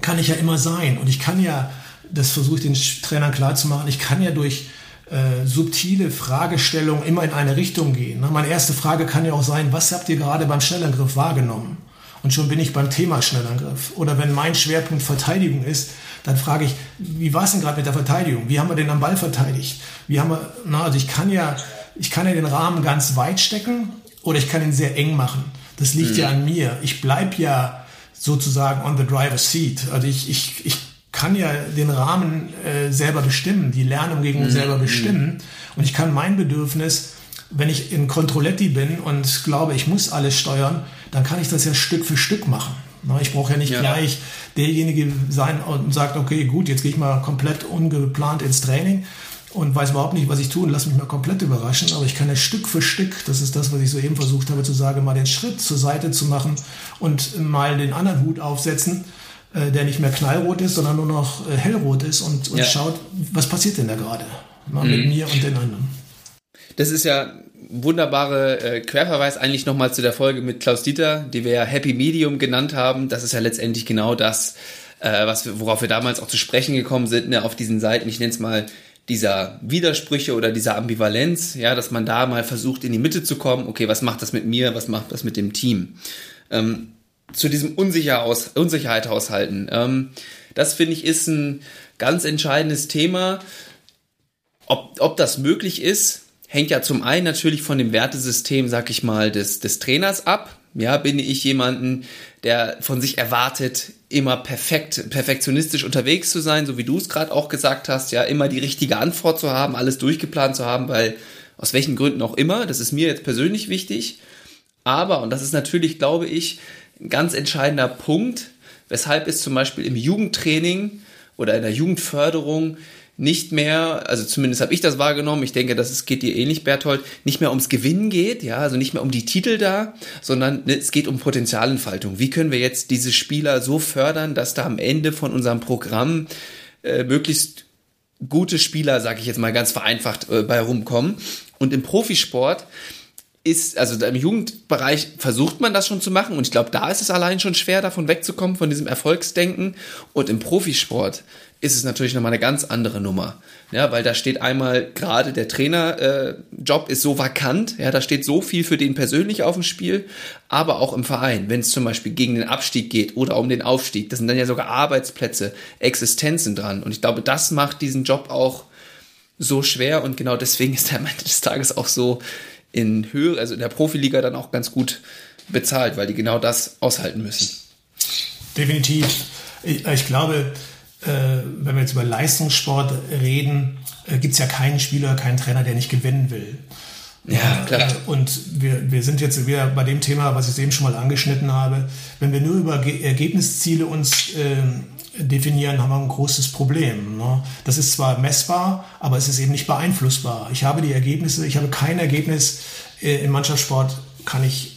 [SPEAKER 3] kann ich ja immer sein. Und ich kann ja, das versuche ich den Trainern klarzumachen, ich kann ja durch äh, subtile Fragestellungen immer in eine Richtung gehen. Ne? Meine erste Frage kann ja auch sein, was habt ihr gerade beim Schnellangriff wahrgenommen? Und schon bin ich beim Thema Schnellangriff. Oder wenn mein Schwerpunkt Verteidigung ist, dann frage ich, wie war es denn gerade mit der Verteidigung? Wie haben wir den am Ball verteidigt? Wie haben wir, na, also ich kann ja, ich kann ja den Rahmen ganz weit stecken oder ich kann ihn sehr eng machen. Das liegt mhm. ja an mir. Ich bleib ja sozusagen on the driver's seat. Also ich, ich, ich kann ja den Rahmen äh, selber bestimmen, die Lernumgebung mhm. selber bestimmen. Und ich kann mein Bedürfnis, wenn ich in Controletti bin und glaube, ich muss alles steuern, dann kann ich das ja Stück für Stück machen. Ich brauche ja nicht ja. gleich derjenige sein und sagt, okay, gut, jetzt gehe ich mal komplett ungeplant ins Training und weiß überhaupt nicht, was ich tue und lass mich mal komplett überraschen. Aber ich kann ja Stück für Stück, das ist das, was ich soeben versucht habe zu sagen, mal den Schritt zur Seite zu machen und mal den anderen Hut aufsetzen äh, der nicht mehr knallrot ist, sondern nur noch äh, hellrot ist und, und ja. schaut, was passiert denn da gerade mhm. mit mir und den anderen.
[SPEAKER 1] Das ist ja wunderbare äh, Querverweis eigentlich nochmal zu der Folge mit Klaus Dieter, die wir ja Happy Medium genannt haben. Das ist ja letztendlich genau das, äh, was wir, worauf wir damals auch zu sprechen gekommen sind, ne, auf diesen Seiten, ich nenne es mal dieser Widersprüche oder dieser Ambivalenz, ja, dass man da mal versucht, in die Mitte zu kommen, okay, was macht das mit mir, was macht das mit dem Team? Ähm, zu diesem Unsicher aus, Unsicherheit aushalten. Ähm, das finde ich ist ein ganz entscheidendes Thema. Ob, ob das möglich ist, hängt ja zum einen natürlich von dem Wertesystem, sag ich mal, des, des Trainers ab. Ja, bin ich jemanden, der von sich erwartet, immer perfekt, perfektionistisch unterwegs zu sein, so wie du es gerade auch gesagt hast, ja, immer die richtige Antwort zu haben, alles durchgeplant zu haben, weil aus welchen Gründen auch immer, das ist mir jetzt persönlich wichtig. Aber, und das ist natürlich, glaube ich, ganz entscheidender Punkt, weshalb es zum Beispiel im Jugendtraining oder in der Jugendförderung nicht mehr, also zumindest habe ich das wahrgenommen, ich denke, das geht dir ähnlich, Berthold, nicht mehr ums Gewinnen geht, ja, also nicht mehr um die Titel da, sondern ne, es geht um Potenzialentfaltung. Wie können wir jetzt diese Spieler so fördern, dass da am Ende von unserem Programm äh, möglichst gute Spieler, sage ich jetzt mal ganz vereinfacht, äh, bei rumkommen. Und im Profisport ist, also im Jugendbereich versucht man das schon zu machen und ich glaube, da ist es allein schon schwer, davon wegzukommen, von diesem Erfolgsdenken. Und im Profisport ist es natürlich nochmal eine ganz andere Nummer. Ja, weil da steht einmal gerade der Trainerjob äh, ist so vakant, ja, da steht so viel für den persönlich auf dem Spiel, aber auch im Verein, wenn es zum Beispiel gegen den Abstieg geht oder um den Aufstieg, das sind dann ja sogar Arbeitsplätze, Existenzen dran. Und ich glaube, das macht diesen Job auch so schwer und genau deswegen ist er am Ende des Tages auch so in Höhe, also in der Profiliga dann auch ganz gut bezahlt, weil die genau das aushalten müssen.
[SPEAKER 3] Definitiv. Ich, ich glaube, äh, wenn wir jetzt über Leistungssport reden, äh, gibt es ja keinen Spieler, keinen Trainer, der nicht gewinnen will. Ja, klar. Äh, und wir, wir sind jetzt wieder bei dem Thema, was ich eben schon mal angeschnitten habe. Wenn wir nur über Ge Ergebnisziele uns äh, definieren, haben wir ein großes Problem. Ne? Das ist zwar messbar, aber es ist eben nicht beeinflussbar. Ich habe die Ergebnisse, ich habe kein Ergebnis äh, im Mannschaftssport, kann ich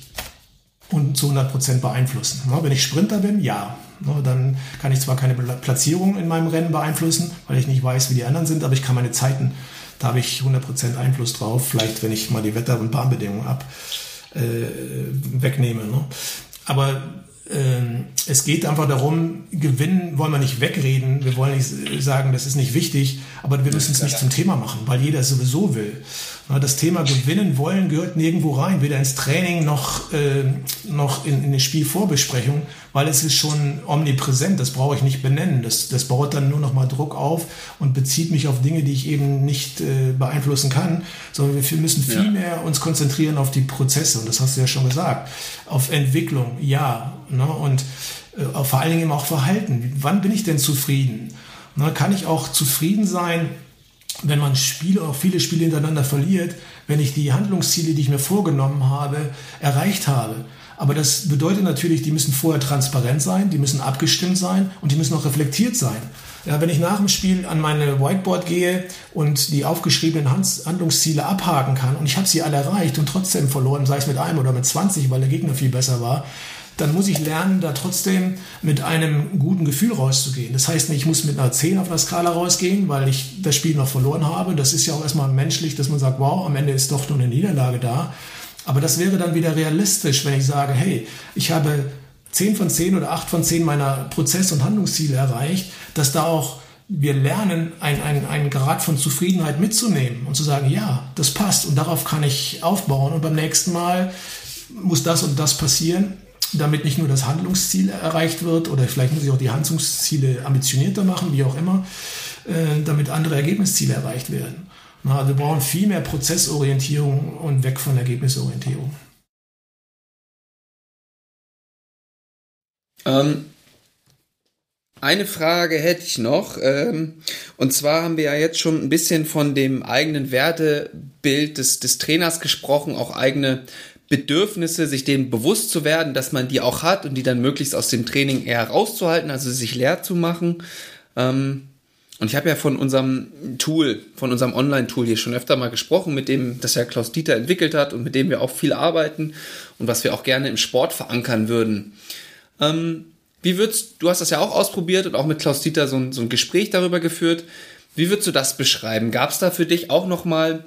[SPEAKER 3] zu 100 Prozent beeinflussen. Ne? Wenn ich Sprinter bin, ja. Ne? Dann kann ich zwar keine Platzierung in meinem Rennen beeinflussen, weil ich nicht weiß, wie die anderen sind, aber ich kann meine Zeiten, da habe ich 100 Prozent Einfluss drauf. Vielleicht, wenn ich mal die Wetter- und Bahnbedingungen ab äh, wegnehme. Ne? Aber es geht einfach darum, gewinnen wollen wir nicht wegreden, wir wollen nicht sagen, das ist nicht wichtig, aber wir müssen es nicht zum Thema machen, weil jeder es sowieso will. Das Thema gewinnen wollen gehört nirgendwo rein, weder ins Training noch, äh, noch in, in eine Spielvorbesprechung, weil es ist schon omnipräsent, das brauche ich nicht benennen. Das, das baut dann nur noch mal Druck auf und bezieht mich auf Dinge, die ich eben nicht äh, beeinflussen kann, sondern wir müssen viel ja. mehr uns konzentrieren auf die Prozesse und das hast du ja schon gesagt. Auf Entwicklung, ja. Ne? Und äh, vor allen Dingen auch Verhalten. Wann bin ich denn zufrieden? Ne? Kann ich auch zufrieden sein, wenn man Spiele, auch viele Spiele hintereinander verliert, wenn ich die Handlungsziele, die ich mir vorgenommen habe, erreicht habe. Aber das bedeutet natürlich, die müssen vorher transparent sein, die müssen abgestimmt sein und die müssen auch reflektiert sein. Ja, wenn ich nach dem Spiel an meine Whiteboard gehe und die aufgeschriebenen Handlungsziele abhaken kann und ich habe sie alle erreicht und trotzdem verloren, sei es mit einem oder mit 20, weil der Gegner viel besser war, dann muss ich lernen, da trotzdem mit einem guten Gefühl rauszugehen. Das heißt nicht, ich muss mit einer 10 auf der Skala rausgehen, weil ich das Spiel noch verloren habe. Das ist ja auch erstmal menschlich, dass man sagt, wow, am Ende ist doch nur eine Niederlage da. Aber das wäre dann wieder realistisch, wenn ich sage, hey, ich habe 10 von 10 oder 8 von 10 meiner Prozess- und Handlungsziele erreicht, dass da auch wir lernen, einen ein Grad von Zufriedenheit mitzunehmen und zu sagen, ja, das passt und darauf kann ich aufbauen und beim nächsten Mal muss das und das passieren damit nicht nur das Handlungsziel erreicht wird oder vielleicht muss ich auch die Handlungsziele ambitionierter machen, wie auch immer, äh, damit andere Ergebnisziele erreicht werden. Also wir brauchen viel mehr Prozessorientierung und weg von Ergebnisorientierung.
[SPEAKER 1] Ähm, eine Frage hätte ich noch. Ähm, und zwar haben wir ja jetzt schon ein bisschen von dem eigenen Wertebild des, des Trainers gesprochen, auch eigene Bedürfnisse, sich denen bewusst zu werden, dass man die auch hat und die dann möglichst aus dem Training eher rauszuhalten, also sich leer zu machen. Ähm, und ich habe ja von unserem Tool, von unserem Online-Tool hier schon öfter mal gesprochen, mit dem das ja Klaus Dieter entwickelt hat und mit dem wir auch viel arbeiten und was wir auch gerne im Sport verankern würden. Ähm, wie würdest du hast das ja auch ausprobiert und auch mit Klaus Dieter so ein, so ein Gespräch darüber geführt. Wie würdest du das beschreiben? Gab es da für dich auch noch mal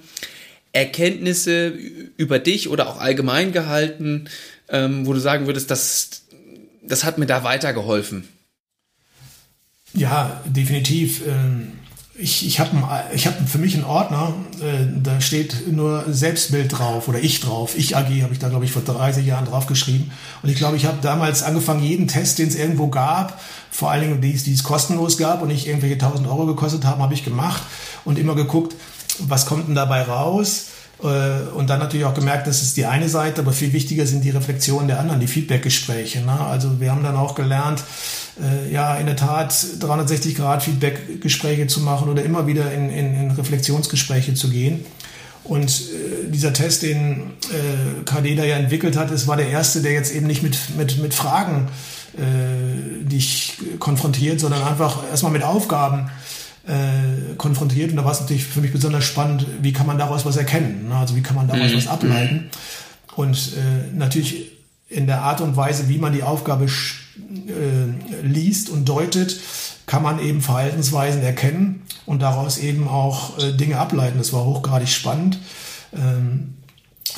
[SPEAKER 1] Erkenntnisse über dich oder auch allgemein gehalten, ähm, wo du sagen würdest, das, das hat mir da weitergeholfen?
[SPEAKER 3] Ja, definitiv. Ähm, ich, ich habe ich hab für mich einen Ordner, äh, da steht nur Selbstbild drauf oder ich drauf. Ich AG habe ich da, glaube ich, vor 30 Jahren drauf geschrieben. Und ich glaube, ich habe damals angefangen, jeden Test, den es irgendwo gab, vor allen Dingen die, die es kostenlos gab und nicht irgendwelche 1000 Euro gekostet haben, habe ich gemacht und immer geguckt, was kommt denn dabei raus? Äh, und dann natürlich auch gemerkt, das ist die eine Seite, aber viel wichtiger sind die Reflexionen der anderen, die Feedbackgespräche. Ne? Also wir haben dann auch gelernt, äh, ja, in der Tat 360 Grad Feedbackgespräche zu machen oder immer wieder in, in, in Reflexionsgespräche zu gehen. Und äh, dieser Test, den äh, KD da ja entwickelt hat, es war der erste, der jetzt eben nicht mit, mit, mit Fragen äh, dich konfrontiert, sondern einfach erstmal mit Aufgaben äh, konfrontiert. Und da war es natürlich für mich besonders spannend, wie kann man daraus was erkennen? Ne? Also wie kann man daraus mhm. was ableiten? Und äh, natürlich in der Art und Weise, wie man die Aufgabe äh, liest und deutet, kann man eben Verhaltensweisen erkennen und daraus eben auch äh, Dinge ableiten. Das war hochgradig spannend. Ähm,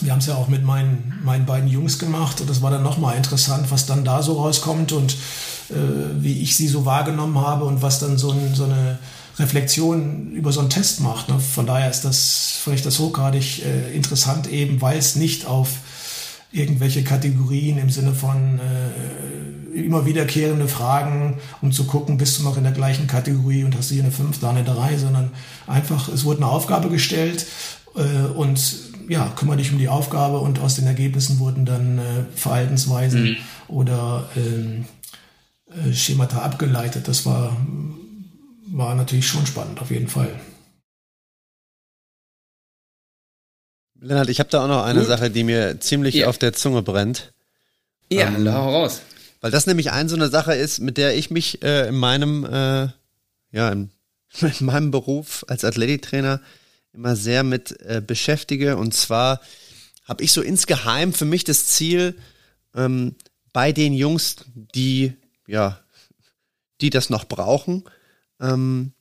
[SPEAKER 3] wir haben es ja auch mit meinen, meinen beiden Jungs gemacht und das war dann nochmal interessant, was dann da so rauskommt und äh, wie ich sie so wahrgenommen habe und was dann so, ein, so eine Reflexion über so einen Test macht. Ne? Von daher ist das vielleicht das hochgradig äh, interessant, eben weil es nicht auf irgendwelche Kategorien im Sinne von äh, immer wiederkehrende Fragen, um zu gucken, bist du noch in der gleichen Kategorie und hast du hier eine 5, da eine 3, sondern einfach, es wurde eine Aufgabe gestellt äh, und ja, kümmere dich um die Aufgabe und aus den Ergebnissen wurden dann äh, Verhaltensweisen mhm. oder ähm, äh, Schemata abgeleitet. Das war war natürlich schon spannend, auf jeden Fall.
[SPEAKER 2] Lennart, ich habe da auch noch eine Gut. Sache, die mir ziemlich ja. auf der Zunge brennt.
[SPEAKER 1] Ja, ähm, da raus.
[SPEAKER 2] Weil das nämlich ein so eine Sache ist, mit der ich mich äh, in meinem, äh, ja, in, in meinem Beruf als Athletiktrainer immer sehr mit äh, beschäftige. Und zwar habe ich so insgeheim für mich das Ziel, ähm, bei den Jungs, die, ja, die das noch brauchen, ähm,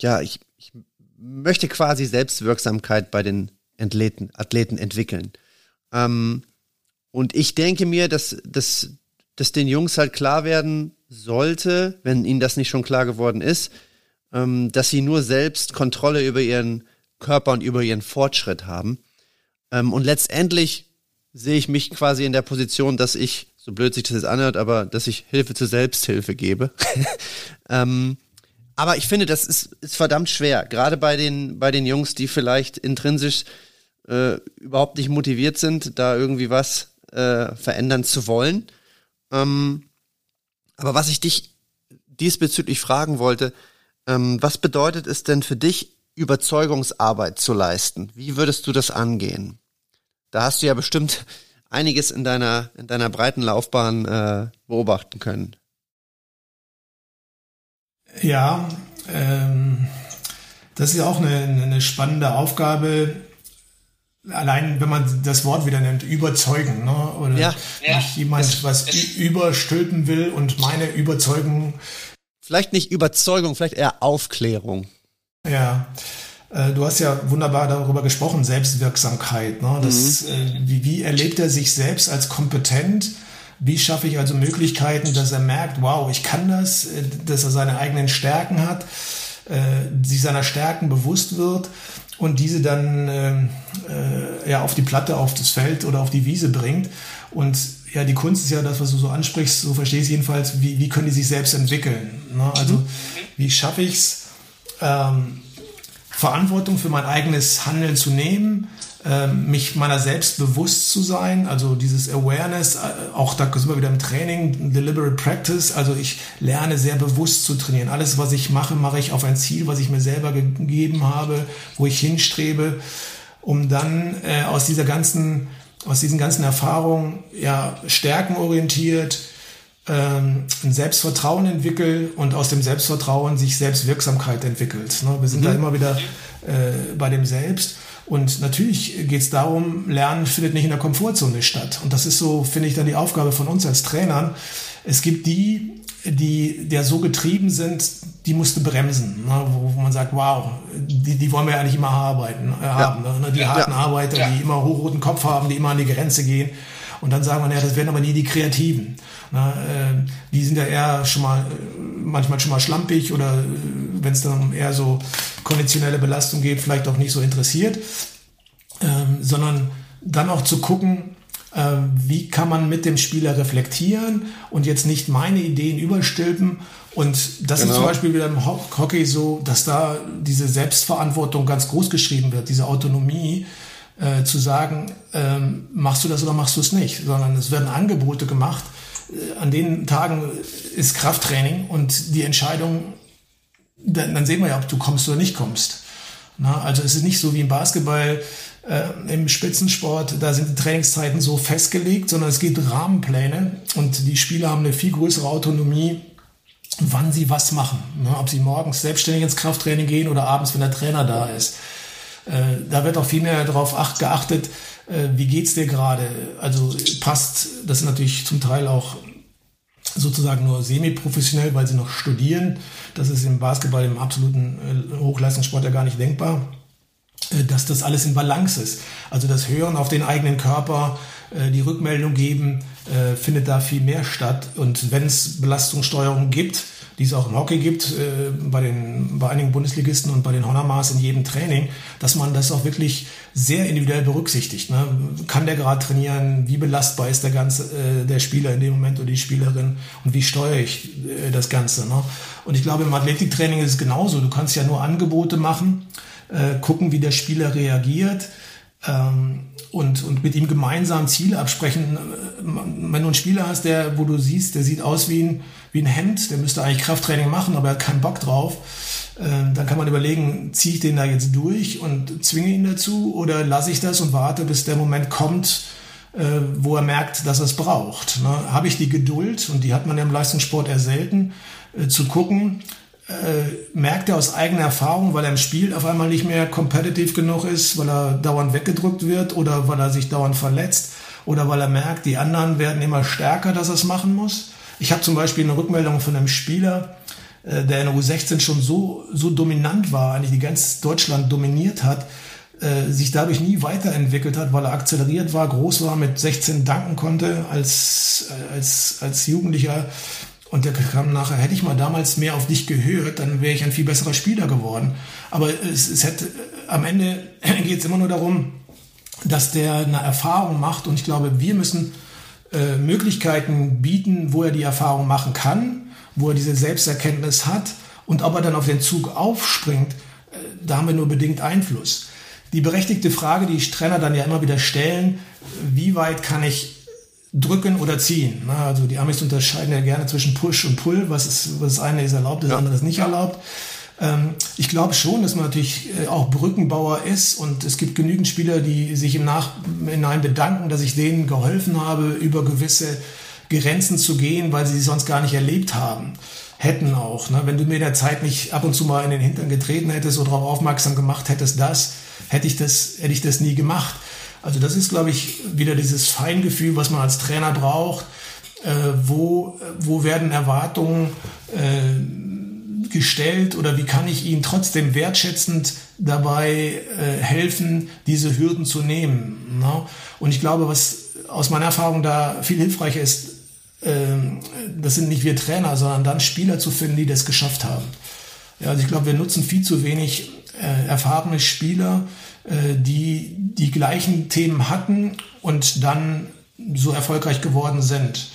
[SPEAKER 2] ja, ich, ich möchte quasi Selbstwirksamkeit bei den Athleten, Athleten entwickeln. Ähm, und ich denke mir, dass, dass, dass den Jungs halt klar werden sollte, wenn ihnen das nicht schon klar geworden ist, ähm, dass sie nur selbst Kontrolle über ihren Körper und über ihren Fortschritt haben. Ähm, und letztendlich sehe ich mich quasi in der Position, dass ich, so blöd sich das jetzt anhört, aber dass ich Hilfe zur Selbsthilfe gebe. ähm, aber ich finde, das ist, ist verdammt schwer, gerade bei den, bei den Jungs, die vielleicht intrinsisch äh, überhaupt nicht motiviert sind, da irgendwie was äh, verändern zu wollen. Ähm, aber was ich dich diesbezüglich fragen wollte, ähm, was bedeutet es denn für dich, Überzeugungsarbeit zu leisten? Wie würdest du das angehen? Da hast du ja bestimmt einiges in deiner, in deiner breiten Laufbahn äh, beobachten können.
[SPEAKER 3] Ja, ähm, das ist ja auch eine, eine spannende Aufgabe. Allein, wenn man das Wort wieder nennt, überzeugen, ne? oder ja. nicht jemand es, was es, überstülpen will und meine Überzeugung.
[SPEAKER 2] Vielleicht nicht Überzeugung, vielleicht eher Aufklärung.
[SPEAKER 3] Ja, äh, du hast ja wunderbar darüber gesprochen, Selbstwirksamkeit. Ne? Das, mhm. äh, wie, wie erlebt er sich selbst als kompetent? Wie schaffe ich also Möglichkeiten, dass er merkt, wow, ich kann das, äh, dass er seine eigenen Stärken hat, äh, sich seiner Stärken bewusst wird und diese dann ähm, äh, ja auf die Platte, auf das Feld oder auf die Wiese bringt. Und ja, die Kunst ist ja das, was du so ansprichst, so verstehe ich es jedenfalls, wie, wie können die sich selbst entwickeln? Ne? Also mhm. wie schaffe ich es, ähm, Verantwortung für mein eigenes Handeln zu nehmen, mich meiner selbst bewusst zu sein, also dieses Awareness, äh, auch da sind wir wieder im Training, Deliberate Practice, also ich lerne sehr bewusst zu trainieren. Alles, was ich mache, mache ich auf ein Ziel, was ich mir selber gegeben habe, wo ich hinstrebe, um dann äh, aus dieser ganzen, aus diesen ganzen Erfahrungen, ja, stärkenorientiert, ähm, ein Selbstvertrauen entwickelt und aus dem Selbstvertrauen sich Selbstwirksamkeit entwickelt. Ne? Wir sind mhm. da immer wieder äh, bei dem Selbst. Und natürlich geht es darum, Lernen findet nicht in der Komfortzone statt. Und das ist so, finde ich, dann die Aufgabe von uns als Trainern. Es gibt die, die der so getrieben sind, die musste bremsen, ne? wo, man sagt, wow, die, die wollen wir eigentlich immer arbeiten, äh, ja. haben. Ne? Die harten ja. Arbeiter, ja. die immer hochroten Kopf haben, die immer an die Grenze gehen. Und dann sagen wir, ja, das werden aber nie die Kreativen. Na, äh, die sind ja eher schon mal, manchmal schon mal schlampig oder äh, wenn es dann eher so konventionelle Belastung geht, vielleicht auch nicht so interessiert, ähm, sondern dann auch zu gucken, äh, wie kann man mit dem Spieler reflektieren und jetzt nicht meine Ideen überstülpen. Und das genau. ist zum Beispiel wieder im Hockey so, dass da diese Selbstverantwortung ganz groß geschrieben wird, diese Autonomie. Äh, zu sagen, ähm, machst du das oder machst du es nicht, sondern es werden Angebote gemacht. An den Tagen ist Krafttraining und die Entscheidung dann, dann sehen wir ja, ob du kommst oder nicht kommst. Na, also es ist nicht so wie im Basketball, äh, im Spitzensport, da sind die Trainingszeiten so festgelegt, sondern es gibt Rahmenpläne und die Spieler haben eine viel größere Autonomie, wann sie was machen. Ne? Ob sie morgens selbstständig ins Krafttraining gehen oder abends, wenn der Trainer da ist. Äh, da wird auch viel mehr darauf geachtet, äh, wie geht's dir gerade. Also passt, das natürlich zum Teil auch sozusagen nur semi-professionell, weil sie noch studieren. Das ist im Basketball, im absoluten äh, Hochleistungssport ja gar nicht denkbar, dass das alles in Balance ist. Also das Hören auf den eigenen Körper, die Rückmeldung geben, findet da viel mehr statt. Und wenn es Belastungssteuerung gibt, die es auch im Hockey gibt, äh, bei, den, bei einigen Bundesligisten und bei den Honormaß in jedem Training, dass man das auch wirklich sehr individuell berücksichtigt. Ne? Kann der gerade trainieren? Wie belastbar ist der ganze äh, der Spieler in dem Moment oder die Spielerin? Und wie steuere ich äh, das Ganze? Ne? Und ich glaube, im Athletiktraining ist es genauso. Du kannst ja nur Angebote machen, äh, gucken, wie der Spieler reagiert. Ähm, und, und mit ihm gemeinsam Ziele absprechen. Wenn du einen Spieler hast, der, wo du siehst, der sieht aus wie ein, wie ein Hemd, der müsste eigentlich Krafttraining machen, aber er hat keinen Bock drauf, äh, dann kann man überlegen, ziehe ich den da jetzt durch und zwinge ihn dazu oder lasse ich das und warte, bis der Moment kommt, äh, wo er merkt, dass er es braucht. Ne? Habe ich die Geduld, und die hat man ja im Leistungssport eher selten, äh, zu gucken, äh, merkt er aus eigener Erfahrung, weil er im Spiel auf einmal nicht mehr competitive genug ist, weil er dauernd weggedrückt wird oder weil er sich dauernd verletzt oder weil er merkt, die anderen werden immer stärker, dass er es machen muss. Ich habe zum Beispiel eine Rückmeldung von einem Spieler, äh, der in der U16 schon so, so dominant war, eigentlich die ganz Deutschland dominiert hat, äh, sich dadurch nie weiterentwickelt hat, weil er akzeleriert war, groß war, mit 16 danken konnte als, äh, als, als Jugendlicher. Und der kam nachher, hätte ich mal damals mehr auf dich gehört, dann wäre ich ein viel besserer Spieler geworden. Aber es, es hätte, am Ende geht es immer nur darum, dass der eine Erfahrung macht. Und ich glaube, wir müssen äh, Möglichkeiten bieten, wo er die Erfahrung machen kann, wo er diese Selbsterkenntnis hat. Und ob er dann auf den Zug aufspringt, äh, da haben wir nur bedingt Einfluss die berechtigte Frage, die Trainer dann ja immer wieder stellen, wie weit kann ich drücken oder ziehen? Also die Amis unterscheiden ja gerne zwischen Push und Pull, was, ist, was das eine ist erlaubt, das ja. andere ist nicht erlaubt. Ähm, ich glaube schon, dass man natürlich äh, auch Brückenbauer ist und es gibt genügend Spieler, die sich im Nachhinein bedanken, dass ich denen geholfen habe, über gewisse Grenzen zu gehen, weil sie sie sonst gar nicht erlebt haben hätten auch. Ne? Wenn du mir in der Zeit nicht ab und zu mal in den Hintern getreten hättest oder darauf aufmerksam gemacht hättest, das, hätte ich das, hätte ich das nie gemacht. Also das ist, glaube ich, wieder dieses Feingefühl, was man als Trainer braucht. Äh, wo, wo werden Erwartungen äh, gestellt oder wie kann ich ihnen trotzdem wertschätzend dabei äh, helfen, diese Hürden zu nehmen. Ne? Und ich glaube, was aus meiner Erfahrung da viel hilfreicher ist, äh, das sind nicht wir Trainer, sondern dann Spieler zu finden, die das geschafft haben. Ja, also ich glaube, wir nutzen viel zu wenig äh, erfahrene Spieler, die die gleichen Themen hatten und dann so erfolgreich geworden sind.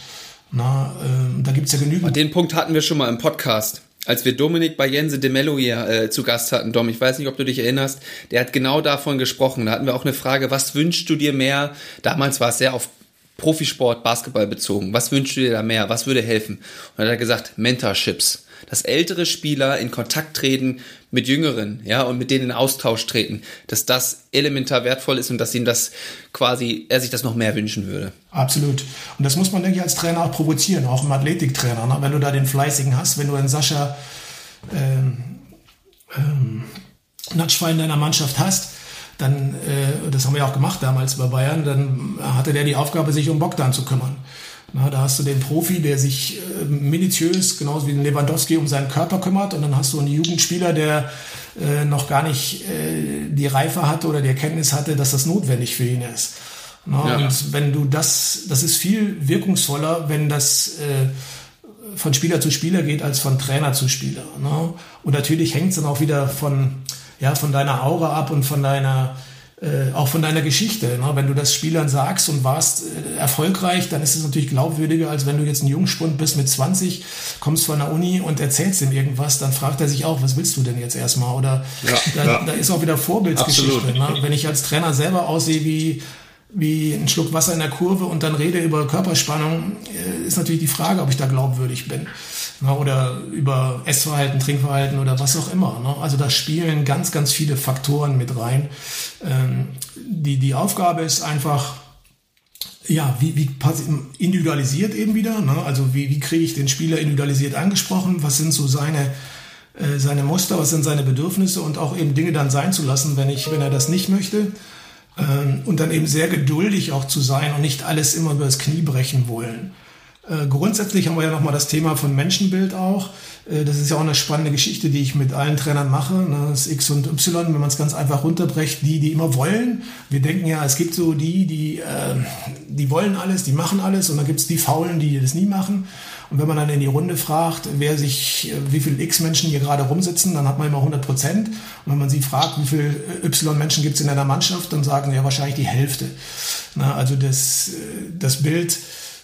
[SPEAKER 3] Na, äh, da gibt's ja genügend.
[SPEAKER 1] Den Punkt hatten wir schon mal im Podcast. Als wir Dominik bei Jense de Mello hier äh, zu Gast hatten, Dom, ich weiß nicht, ob du dich erinnerst, der hat genau davon gesprochen. Da hatten wir auch eine Frage, was wünschst du dir mehr? Damals war es sehr auf Profisport, Basketball bezogen. Was wünschst du dir da mehr? Was würde helfen? Und hat er gesagt, Mentorships dass ältere Spieler in Kontakt treten mit Jüngeren, ja, und mit denen in Austausch treten, dass das elementar wertvoll ist und dass ihm das quasi, er sich das noch mehr wünschen würde.
[SPEAKER 3] Absolut. Und das muss man, denke ich, als Trainer auch provozieren, auch im Athletiktrainer. Ne? Wenn du da den Fleißigen hast, wenn du einen Sascha ähm, ähm, Natschwein in deiner Mannschaft hast, dann, äh, das haben wir ja auch gemacht damals bei Bayern, dann hatte der die Aufgabe, sich um Bogdan zu kümmern. Na, da hast du den Profi, der sich äh, minutiös, genauso wie Lewandowski, um seinen Körper kümmert. Und dann hast du einen Jugendspieler, der äh, noch gar nicht äh, die Reife hatte oder die Erkenntnis hatte, dass das notwendig für ihn ist. Na, ja. Und wenn du das, das ist viel wirkungsvoller, wenn das äh, von Spieler zu Spieler geht, als von Trainer zu Spieler. Ne? Und natürlich hängt es dann auch wieder von, ja, von deiner Aura ab und von deiner äh, auch von deiner Geschichte. Ne? Wenn du das Spielern sagst und warst äh, erfolgreich, dann ist es natürlich glaubwürdiger, als wenn du jetzt ein Jungspund bist mit 20, kommst von der Uni und erzählst ihm irgendwas, dann fragt er sich auch, was willst du denn jetzt erstmal? Oder ja, da, ja. da, ist auch wieder Vorbildsgeschichte. Ne? Wenn ich als Trainer selber aussehe wie wie ein Schluck Wasser in der Kurve und dann rede über Körperspannung, äh, ist natürlich die Frage, ob ich da glaubwürdig bin. Ne, oder über Essverhalten, Trinkverhalten oder was auch immer. Ne? Also da spielen ganz, ganz viele Faktoren mit rein. Ähm, die, die Aufgabe ist einfach, ja, wie, wie individualisiert eben wieder. Ne? Also wie, wie kriege ich den Spieler individualisiert angesprochen? Was sind so seine, äh, seine Muster? Was sind seine Bedürfnisse? Und auch eben Dinge dann sein zu lassen, wenn, ich, wenn er das nicht möchte. Ähm, und dann eben sehr geduldig auch zu sein und nicht alles immer über das Knie brechen wollen. Äh, grundsätzlich haben wir ja nochmal das Thema von Menschenbild auch. Äh, das ist ja auch eine spannende Geschichte, die ich mit allen Trainern mache. Ne? Das X und Y, wenn man es ganz einfach runterbrecht, die, die immer wollen. Wir denken ja, es gibt so die, die, äh, die wollen alles, die machen alles und dann gibt es die Faulen, die das nie machen. Und wenn man dann in die Runde fragt, wer sich, wie viele X-Menschen hier gerade rumsitzen, dann hat man immer 100 Prozent. Und wenn man sie fragt, wie viele Y-Menschen gibt es in einer Mannschaft, dann sagen ja wahrscheinlich die Hälfte. Also das, das Bild,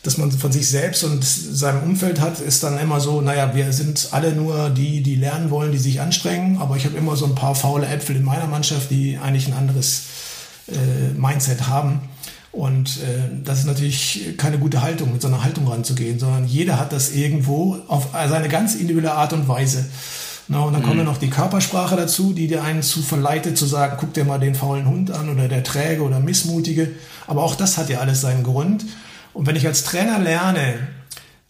[SPEAKER 3] dass man von sich selbst und seinem Umfeld hat, ist dann immer so, naja, wir sind alle nur die, die lernen wollen, die sich anstrengen, aber ich habe immer so ein paar faule Äpfel in meiner Mannschaft, die eigentlich ein anderes äh, Mindset haben. Und äh, das ist natürlich keine gute Haltung, mit so einer Haltung ranzugehen, sondern jeder hat das irgendwo auf seine ganz individuelle Art und Weise. Na, und dann mhm. kommt ja noch die Körpersprache dazu, die dir einen zu verleitet, zu sagen, guck dir mal den faulen Hund an oder der Träge oder Missmutige. Aber auch das hat ja alles seinen Grund. Und wenn ich als Trainer lerne,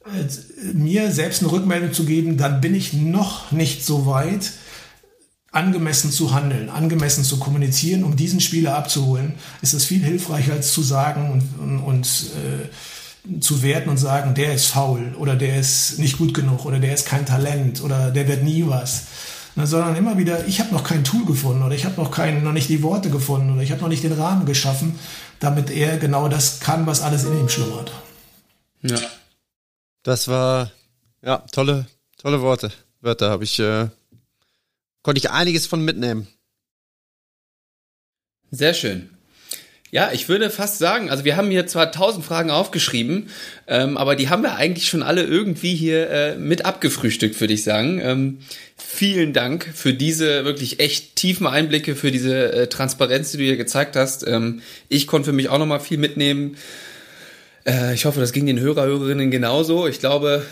[SPEAKER 3] äh, mir selbst eine Rückmeldung zu geben, dann bin ich noch nicht so weit, angemessen zu handeln, angemessen zu kommunizieren, um diesen Spieler abzuholen, ist es viel hilfreicher als zu sagen und, und, äh, zu werten und sagen, der ist faul oder der ist nicht gut genug oder der ist kein Talent oder der wird nie was. Na, sondern immer wieder, ich habe noch kein Tool gefunden oder ich habe noch, kein, noch nicht die Worte gefunden oder ich habe noch nicht den Rahmen geschaffen, damit er genau das kann, was alles in ihm schlummert.
[SPEAKER 2] Ja. Das war, ja, tolle, tolle Worte. Wörter habe ich äh, konnte ich einiges von mitnehmen.
[SPEAKER 1] Sehr schön. Ja, ich würde fast sagen, also wir haben hier zwar tausend Fragen aufgeschrieben, ähm, aber die haben wir eigentlich schon alle irgendwie hier äh, mit abgefrühstückt, würde ich sagen. Ähm, vielen Dank für diese wirklich echt tiefen Einblicke, für diese äh, Transparenz, die du hier gezeigt hast. Ähm, ich konnte für mich auch nochmal viel mitnehmen. Äh, ich hoffe, das ging den Hörer, Hörerinnen genauso. Ich glaube,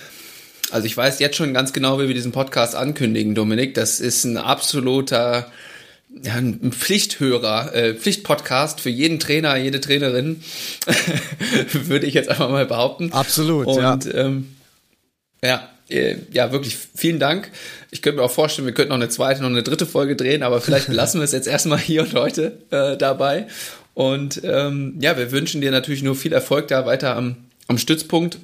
[SPEAKER 1] also ich weiß jetzt schon ganz genau, wie wir diesen Podcast ankündigen, Dominik. Das ist ein absoluter ja, ein Pflichthörer, äh, Pflichtpodcast für jeden Trainer, jede Trainerin, würde ich jetzt einfach mal behaupten.
[SPEAKER 2] Absolut, Und,
[SPEAKER 1] ja. Ähm, ja, äh, ja, wirklich vielen Dank. Ich könnte mir auch vorstellen, wir könnten noch eine zweite, noch eine dritte Folge drehen, aber vielleicht lassen wir es jetzt erstmal hier und heute äh, dabei. Und ähm, ja, wir wünschen dir natürlich nur viel Erfolg da weiter am, am Stützpunkt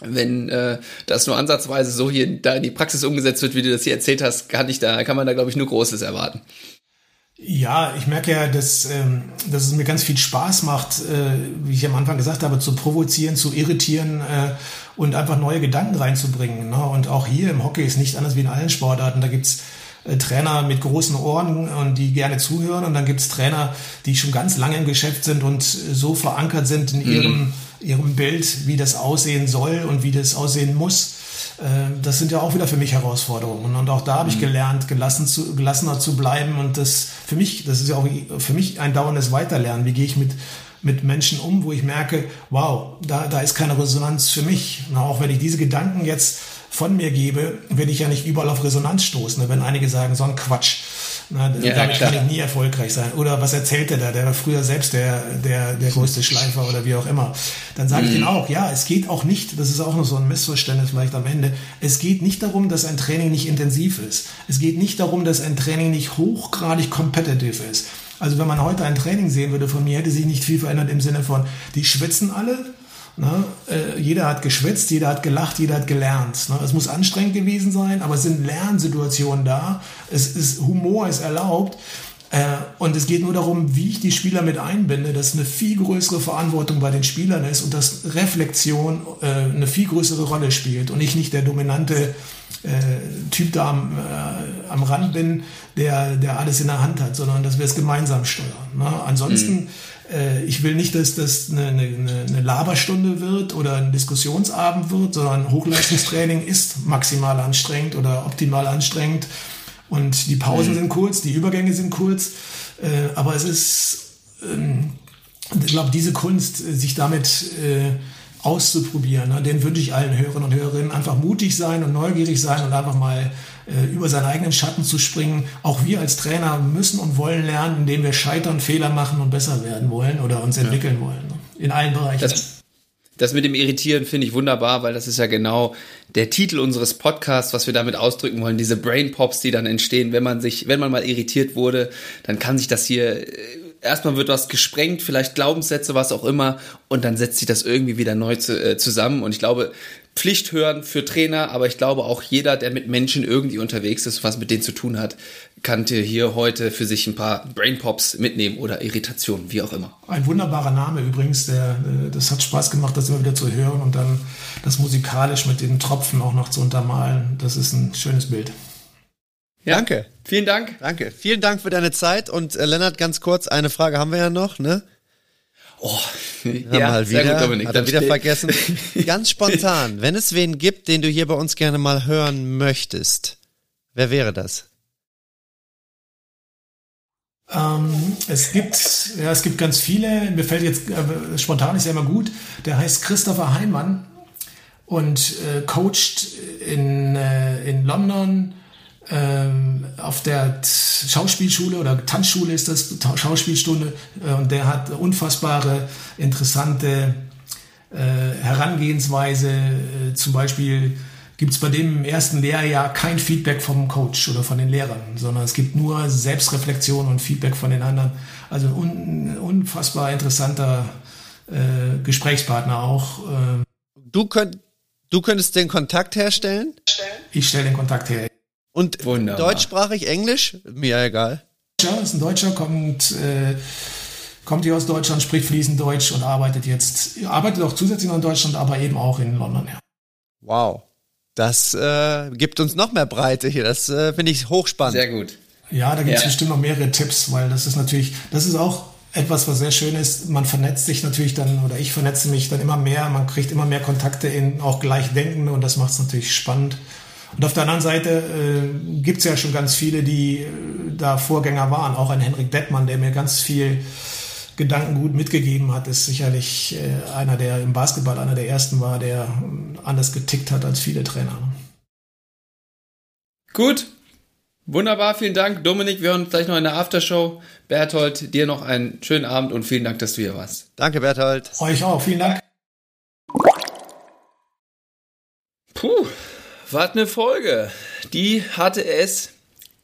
[SPEAKER 1] wenn äh, das nur ansatzweise so hier da in die Praxis umgesetzt wird, wie du das hier erzählt hast, kann ich da, kann man da, glaube ich, nur Großes erwarten.
[SPEAKER 3] Ja, ich merke ja, dass, ähm, dass es mir ganz viel Spaß macht, äh, wie ich am Anfang gesagt habe, zu provozieren, zu irritieren äh, und einfach neue Gedanken reinzubringen. Ne? Und auch hier im Hockey ist nicht anders wie in allen Sportarten. Da gibt's äh, Trainer mit großen Ohren und die gerne zuhören. Und dann gibt's Trainer, die schon ganz lange im Geschäft sind und so verankert sind in ihrem mhm ihrem Bild, wie das aussehen soll und wie das aussehen muss. Äh, das sind ja auch wieder für mich Herausforderungen. Und auch da habe ich mhm. gelernt, gelassen zu, gelassener zu bleiben. Und das für mich, das ist ja auch für mich ein dauerndes Weiterlernen. Wie gehe ich mit, mit Menschen um, wo ich merke, wow, da, da ist keine Resonanz für mich. Na, auch wenn ich diese Gedanken jetzt von mir gebe, werde ich ja nicht überall auf Resonanz stoßen. Wenn einige sagen, so ein Quatsch. Na, ja, damit klar. kann ich nie erfolgreich sein. Oder was erzählt er da? Der war früher selbst der, der, der größte Schleifer oder wie auch immer. Dann sage mhm. ich denen auch, ja, es geht auch nicht, das ist auch noch so ein Missverständnis vielleicht am Ende, es geht nicht darum, dass ein Training nicht intensiv ist. Es geht nicht darum, dass ein Training nicht hochgradig competitive ist. Also wenn man heute ein Training sehen würde von mir, hätte sich nicht viel verändert im Sinne von, die schwitzen alle, Ne? Äh, jeder hat geschwitzt, jeder hat gelacht, jeder hat gelernt. Ne? Es muss anstrengend gewesen sein, aber es sind Lernsituationen da. Es ist, Humor ist erlaubt. Äh, und es geht nur darum, wie ich die Spieler mit einbinde, dass eine viel größere Verantwortung bei den Spielern ist und dass Reflexion äh, eine viel größere Rolle spielt und ich nicht der dominante äh, Typ da am, äh, am Rand bin, der, der alles in der Hand hat, sondern dass wir es gemeinsam steuern. Ne? Ansonsten mhm äh, ich will nicht, dass das eine, eine, eine Laberstunde wird oder ein Diskussionsabend wird, sondern Hochleistungstraining ist maximal anstrengend oder optimal anstrengend. Und die Pausen mhm. sind kurz, die Übergänge sind kurz. Äh, aber es ist, ähm, ich glaube, diese Kunst, sich damit äh, auszuprobieren, ne, den wünsche ich allen Hörern und Hörerinnen. Einfach mutig sein und neugierig sein und einfach mal äh, über seinen eigenen Schatten zu springen. Auch wir als Trainer müssen und wollen lernen, indem wir scheitern, Fehler machen und besser werden wollen oder uns entwickeln ja. wollen. In allen Bereichen.
[SPEAKER 1] Das, das mit dem Irritieren finde ich wunderbar, weil das ist ja genau der Titel unseres Podcasts, was wir damit ausdrücken wollen. Diese Brain Pops, die dann entstehen, wenn man sich, wenn man mal irritiert wurde, dann kann sich das hier äh, erstmal wird was gesprengt, vielleicht Glaubenssätze, was auch immer, und dann setzt sich das irgendwie wieder neu zu, äh, zusammen. Und ich glaube, Pflicht hören für Trainer, aber ich glaube auch jeder, der mit Menschen irgendwie unterwegs ist, was mit denen zu tun hat, kann hier heute für sich ein paar Brainpops mitnehmen oder Irritationen, wie auch immer.
[SPEAKER 3] Ein wunderbarer Name übrigens, der, äh, das hat Spaß gemacht, das immer wieder zu hören und dann das musikalisch mit den Tropfen auch noch zu untermalen. Das ist ein schönes Bild.
[SPEAKER 2] Ja. Danke.
[SPEAKER 1] Vielen Dank.
[SPEAKER 2] Danke. Vielen Dank für deine Zeit und äh, Lennart, ganz kurz, eine Frage haben wir ja noch, ne?
[SPEAKER 1] Oh,
[SPEAKER 2] haben ja, halt wieder, gut, Dominik. Hat er wieder vergessen. Ganz spontan, wenn es wen gibt, den du hier bei uns gerne mal hören möchtest, wer wäre das?
[SPEAKER 3] Ähm, es gibt, ja, es gibt ganz viele. Mir fällt jetzt äh, spontan ist ja immer gut. Der heißt Christopher Heimann und äh, coacht in, äh, in London auf der Schauspielschule oder Tanzschule ist das, Schauspielstunde, äh, und der hat unfassbare, interessante äh, Herangehensweise. Äh, zum Beispiel gibt es bei dem im ersten Lehrjahr kein Feedback vom Coach oder von den Lehrern, sondern es gibt nur Selbstreflexion und Feedback von den anderen. Also ein unfassbar interessanter Gesprächspartner auch. Äh.
[SPEAKER 2] Du, könnt, du könntest den Kontakt herstellen?
[SPEAKER 3] Ich stelle den Kontakt her.
[SPEAKER 2] Und Wunderbar. deutschsprachig, Englisch? Mir egal.
[SPEAKER 3] Ja, ist ein Deutscher, kommt, äh, kommt hier aus Deutschland, spricht fließend Deutsch und arbeitet jetzt, arbeitet auch zusätzlich noch in Deutschland, aber eben auch in London, ja.
[SPEAKER 2] Wow. Das äh, gibt uns noch mehr Breite hier. Das äh, finde ich hochspannend.
[SPEAKER 1] Sehr gut.
[SPEAKER 3] Ja, da gibt es ja. bestimmt noch mehrere Tipps, weil das ist natürlich, das ist auch etwas, was sehr schön ist. Man vernetzt sich natürlich dann, oder ich vernetze mich dann immer mehr. Man kriegt immer mehr Kontakte in auch Gleichdenkende und das macht es natürlich spannend. Und auf der anderen Seite äh, gibt es ja schon ganz viele, die äh, da Vorgänger waren. Auch ein Henrik Dettmann, der mir ganz viel Gedankengut mitgegeben hat, ist sicherlich äh, einer, der im Basketball einer der ersten war, der äh, anders getickt hat als viele Trainer.
[SPEAKER 1] Gut. Wunderbar, vielen Dank. Dominik, wir hören uns gleich noch in der Aftershow. Berthold, dir noch einen schönen Abend und vielen Dank, dass du hier warst.
[SPEAKER 2] Danke, Berthold.
[SPEAKER 3] Euch auch, vielen Dank.
[SPEAKER 1] Puh, was eine Folge. Die hatte es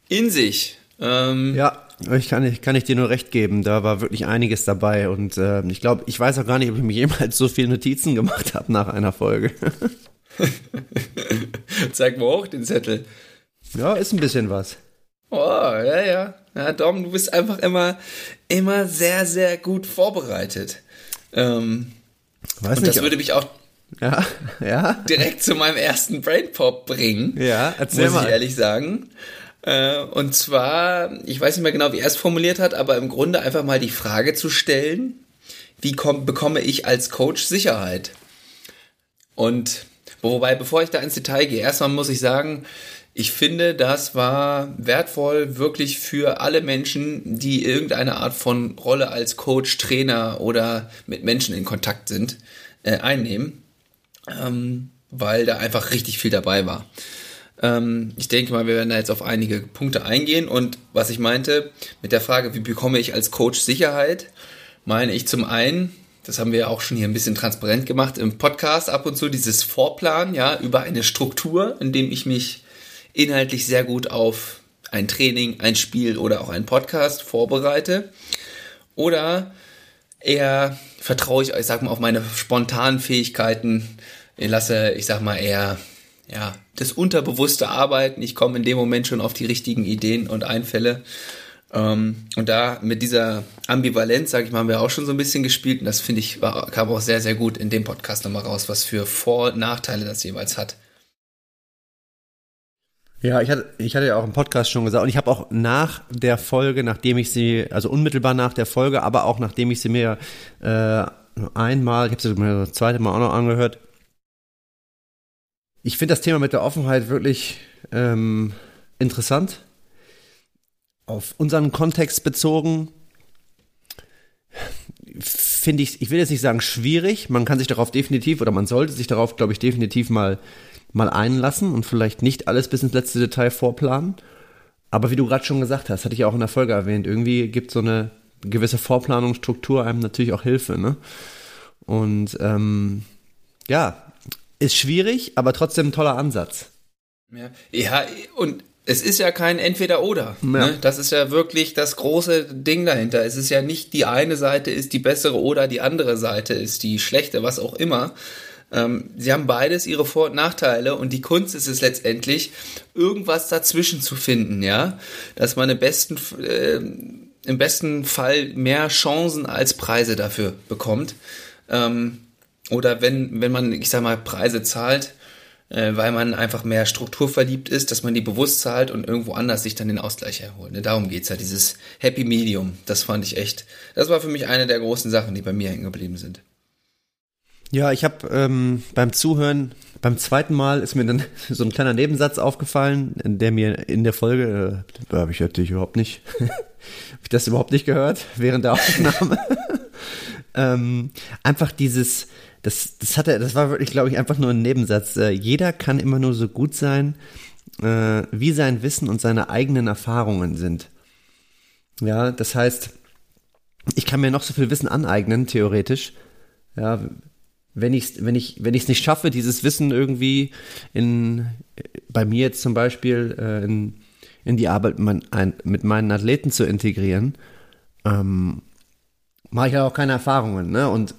[SPEAKER 1] in sich.
[SPEAKER 2] Ähm, ja, ich kann, ich kann ich dir nur recht geben. Da war wirklich einiges dabei und äh, ich glaube, ich weiß auch gar nicht, ob ich mir jemals so viele Notizen gemacht habe nach einer Folge.
[SPEAKER 1] Zeig mal hoch den Zettel.
[SPEAKER 2] Ja, ist ein bisschen was.
[SPEAKER 1] Oh, ja, ja. Ja, Dom, du bist einfach immer, immer sehr, sehr gut vorbereitet. Ähm, Weiß und nicht, das würde mich auch
[SPEAKER 2] ja, ja.
[SPEAKER 1] direkt zu meinem ersten Brainpop bringen.
[SPEAKER 2] Ja, erzähl
[SPEAKER 1] muss
[SPEAKER 2] mal.
[SPEAKER 1] ich ehrlich sagen. Äh, und zwar, ich weiß nicht mehr genau, wie er es formuliert hat, aber im Grunde einfach mal die Frage zu stellen, wie komm, bekomme ich als Coach Sicherheit? Und wobei, bevor ich da ins Detail gehe, erstmal muss ich sagen, ich finde, das war wertvoll wirklich für alle Menschen, die irgendeine Art von Rolle als Coach, Trainer oder mit Menschen in Kontakt sind, äh, einnehmen, ähm, weil da einfach richtig viel dabei war. Ähm, ich denke mal, wir werden da jetzt auf einige Punkte eingehen und was ich meinte mit der Frage, wie bekomme ich als Coach Sicherheit, meine ich zum einen, das haben wir ja auch schon hier ein bisschen transparent gemacht im Podcast ab und zu, dieses Vorplan, ja, über eine Struktur, in dem ich mich inhaltlich sehr gut auf ein Training, ein Spiel oder auch einen Podcast vorbereite. Oder eher vertraue ich, ich sag mal, auf meine spontanen Fähigkeiten. Ich lasse, ich sag mal, eher ja, das unterbewusste Arbeiten. Ich komme in dem Moment schon auf die richtigen Ideen und Einfälle. Ähm, und da mit dieser Ambivalenz, sage ich mal, haben wir auch schon so ein bisschen gespielt. Und das finde ich, war, kam auch sehr, sehr gut in dem Podcast nochmal raus, was für Vor- und Nachteile das jeweils hat.
[SPEAKER 2] Ja, ich hatte, ich hatte ja auch im Podcast schon gesagt, und ich habe auch nach der Folge, nachdem ich sie, also unmittelbar nach der Folge, aber auch nachdem ich sie mir äh, einmal, ich habe sie mir das zweite Mal auch noch angehört, ich finde das Thema mit der Offenheit wirklich ähm, interessant. Auf unseren Kontext bezogen finde ich, ich will jetzt nicht sagen schwierig, man kann sich darauf definitiv oder man sollte sich darauf, glaube ich, definitiv mal mal einlassen und vielleicht nicht alles bis ins letzte Detail vorplanen. Aber wie du gerade schon gesagt hast, hatte ich auch in der Folge erwähnt, irgendwie gibt so eine gewisse Vorplanungsstruktur einem natürlich auch Hilfe. Ne? Und ähm, ja, ist schwierig, aber trotzdem ein toller Ansatz.
[SPEAKER 1] Ja, ja und es ist ja kein Entweder-Oder. Ja. Ne? Das ist ja wirklich das große Ding dahinter. Es ist ja nicht die eine Seite ist die bessere oder die andere Seite ist die schlechte, was auch immer, ähm, sie haben beides ihre Vor- und Nachteile und die Kunst ist es letztendlich, irgendwas dazwischen zu finden, ja, dass man im besten, äh, im besten Fall mehr Chancen als Preise dafür bekommt. Ähm, oder wenn, wenn man, ich sag mal, Preise zahlt, äh, weil man einfach mehr strukturverliebt ist, dass man die bewusst zahlt und irgendwo anders sich dann den Ausgleich erholt. Ne? Darum geht's ja, dieses Happy Medium. Das fand ich echt, das war für mich eine der großen Sachen, die bei mir hängen geblieben sind.
[SPEAKER 2] Ja, ich habe ähm, beim Zuhören, beim zweiten Mal ist mir dann so ein kleiner Nebensatz aufgefallen, der mir in der Folge, äh, habe ich natürlich überhaupt nicht, habe ich das überhaupt nicht gehört während der Aufnahme. ähm, einfach dieses, das, das hatte, das war wirklich, glaube ich, einfach nur ein Nebensatz. Äh, jeder kann immer nur so gut sein, äh, wie sein Wissen und seine eigenen Erfahrungen sind. Ja, das heißt, ich kann mir noch so viel Wissen aneignen, theoretisch. Ja, wenn ich wenn ich wenn ich es nicht schaffe, dieses Wissen irgendwie in bei mir jetzt zum Beispiel äh, in, in die Arbeit mit, mein, ein, mit meinen Athleten zu integrieren, ähm, mache ich ja auch keine Erfahrungen. Ne? Und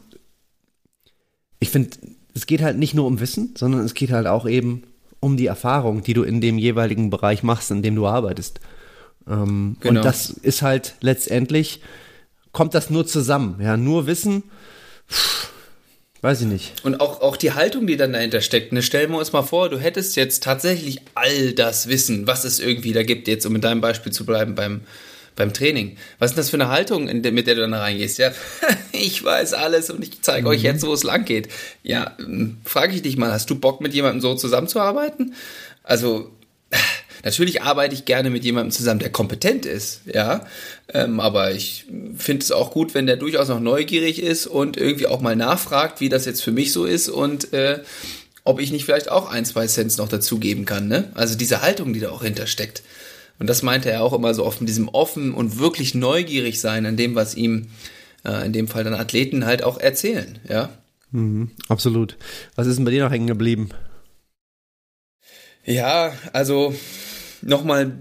[SPEAKER 2] ich finde, es geht halt nicht nur um Wissen, sondern es geht halt auch eben um die Erfahrung, die du in dem jeweiligen Bereich machst, in dem du arbeitest. Ähm, genau. Und das ist halt letztendlich, kommt das nur zusammen. Ja, nur Wissen, pff, weiß ich nicht.
[SPEAKER 1] Und auch, auch die Haltung, die dann dahinter steckt. Ne? Stellen wir uns mal vor, du hättest jetzt tatsächlich all das Wissen, was es irgendwie da gibt, jetzt um in deinem Beispiel zu bleiben beim beim Training. Was ist das für eine Haltung, der, mit der du dann reingehst? Ja, ich weiß alles und ich zeige mhm. euch jetzt, wo es lang geht. Ja, hm, frage ich dich mal, hast du Bock, mit jemandem so zusammenzuarbeiten? Also, natürlich arbeite ich gerne mit jemandem zusammen, der kompetent ist, ja. Ähm, aber ich finde es auch gut, wenn der durchaus noch neugierig ist und irgendwie auch mal nachfragt, wie das jetzt für mich so ist und äh, ob ich nicht vielleicht auch ein, zwei Cents noch dazugeben kann, ne? Also diese Haltung, die da auch hintersteckt. Und das meinte er auch immer so oft mit diesem offen und wirklich neugierig sein an dem, was ihm äh, in dem Fall dann Athleten halt auch erzählen, ja.
[SPEAKER 2] Mhm, absolut. Was ist denn bei dir noch hängen geblieben?
[SPEAKER 1] Ja, also nochmal,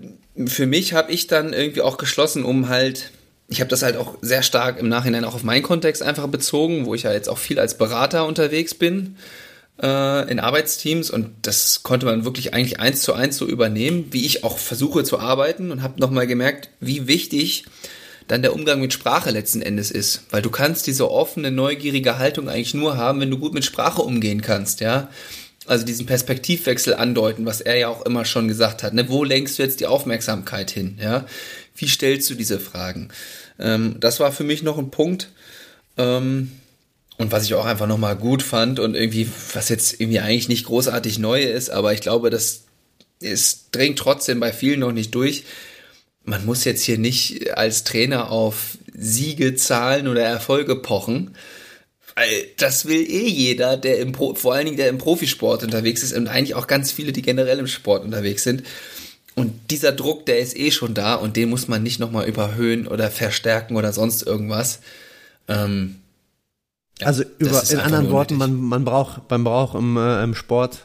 [SPEAKER 1] für mich habe ich dann irgendwie auch geschlossen, um halt, ich habe das halt auch sehr stark im Nachhinein auch auf meinen Kontext einfach bezogen, wo ich ja jetzt auch viel als Berater unterwegs bin äh, in Arbeitsteams und das konnte man wirklich eigentlich eins zu eins so übernehmen, wie ich auch versuche zu arbeiten und habe nochmal gemerkt, wie wichtig dann der Umgang mit Sprache letzten Endes ist, weil du kannst diese offene, neugierige Haltung eigentlich nur haben, wenn du gut mit Sprache umgehen kannst, ja. Also diesen Perspektivwechsel andeuten, was er ja auch immer schon gesagt hat. Ne? Wo lenkst du jetzt die Aufmerksamkeit hin? Ja, wie stellst du diese Fragen? Ähm, das war für mich noch ein Punkt. Ähm, und was ich auch einfach nochmal gut fand und irgendwie, was jetzt irgendwie eigentlich nicht großartig neu ist, aber ich glaube, das ist, dringt trotzdem bei vielen noch nicht durch. Man muss jetzt hier nicht als Trainer auf Siege zahlen oder Erfolge pochen. Das will eh jeder, der im Pro, vor allen Dingen der im Profisport unterwegs ist und eigentlich auch ganz viele, die generell im Sport unterwegs sind. Und dieser Druck, der ist eh schon da und den muss man nicht nochmal überhöhen oder verstärken oder sonst irgendwas. Ähm,
[SPEAKER 2] ja, also über, in anderen Worten, man, man braucht, man braucht im, äh, im Sport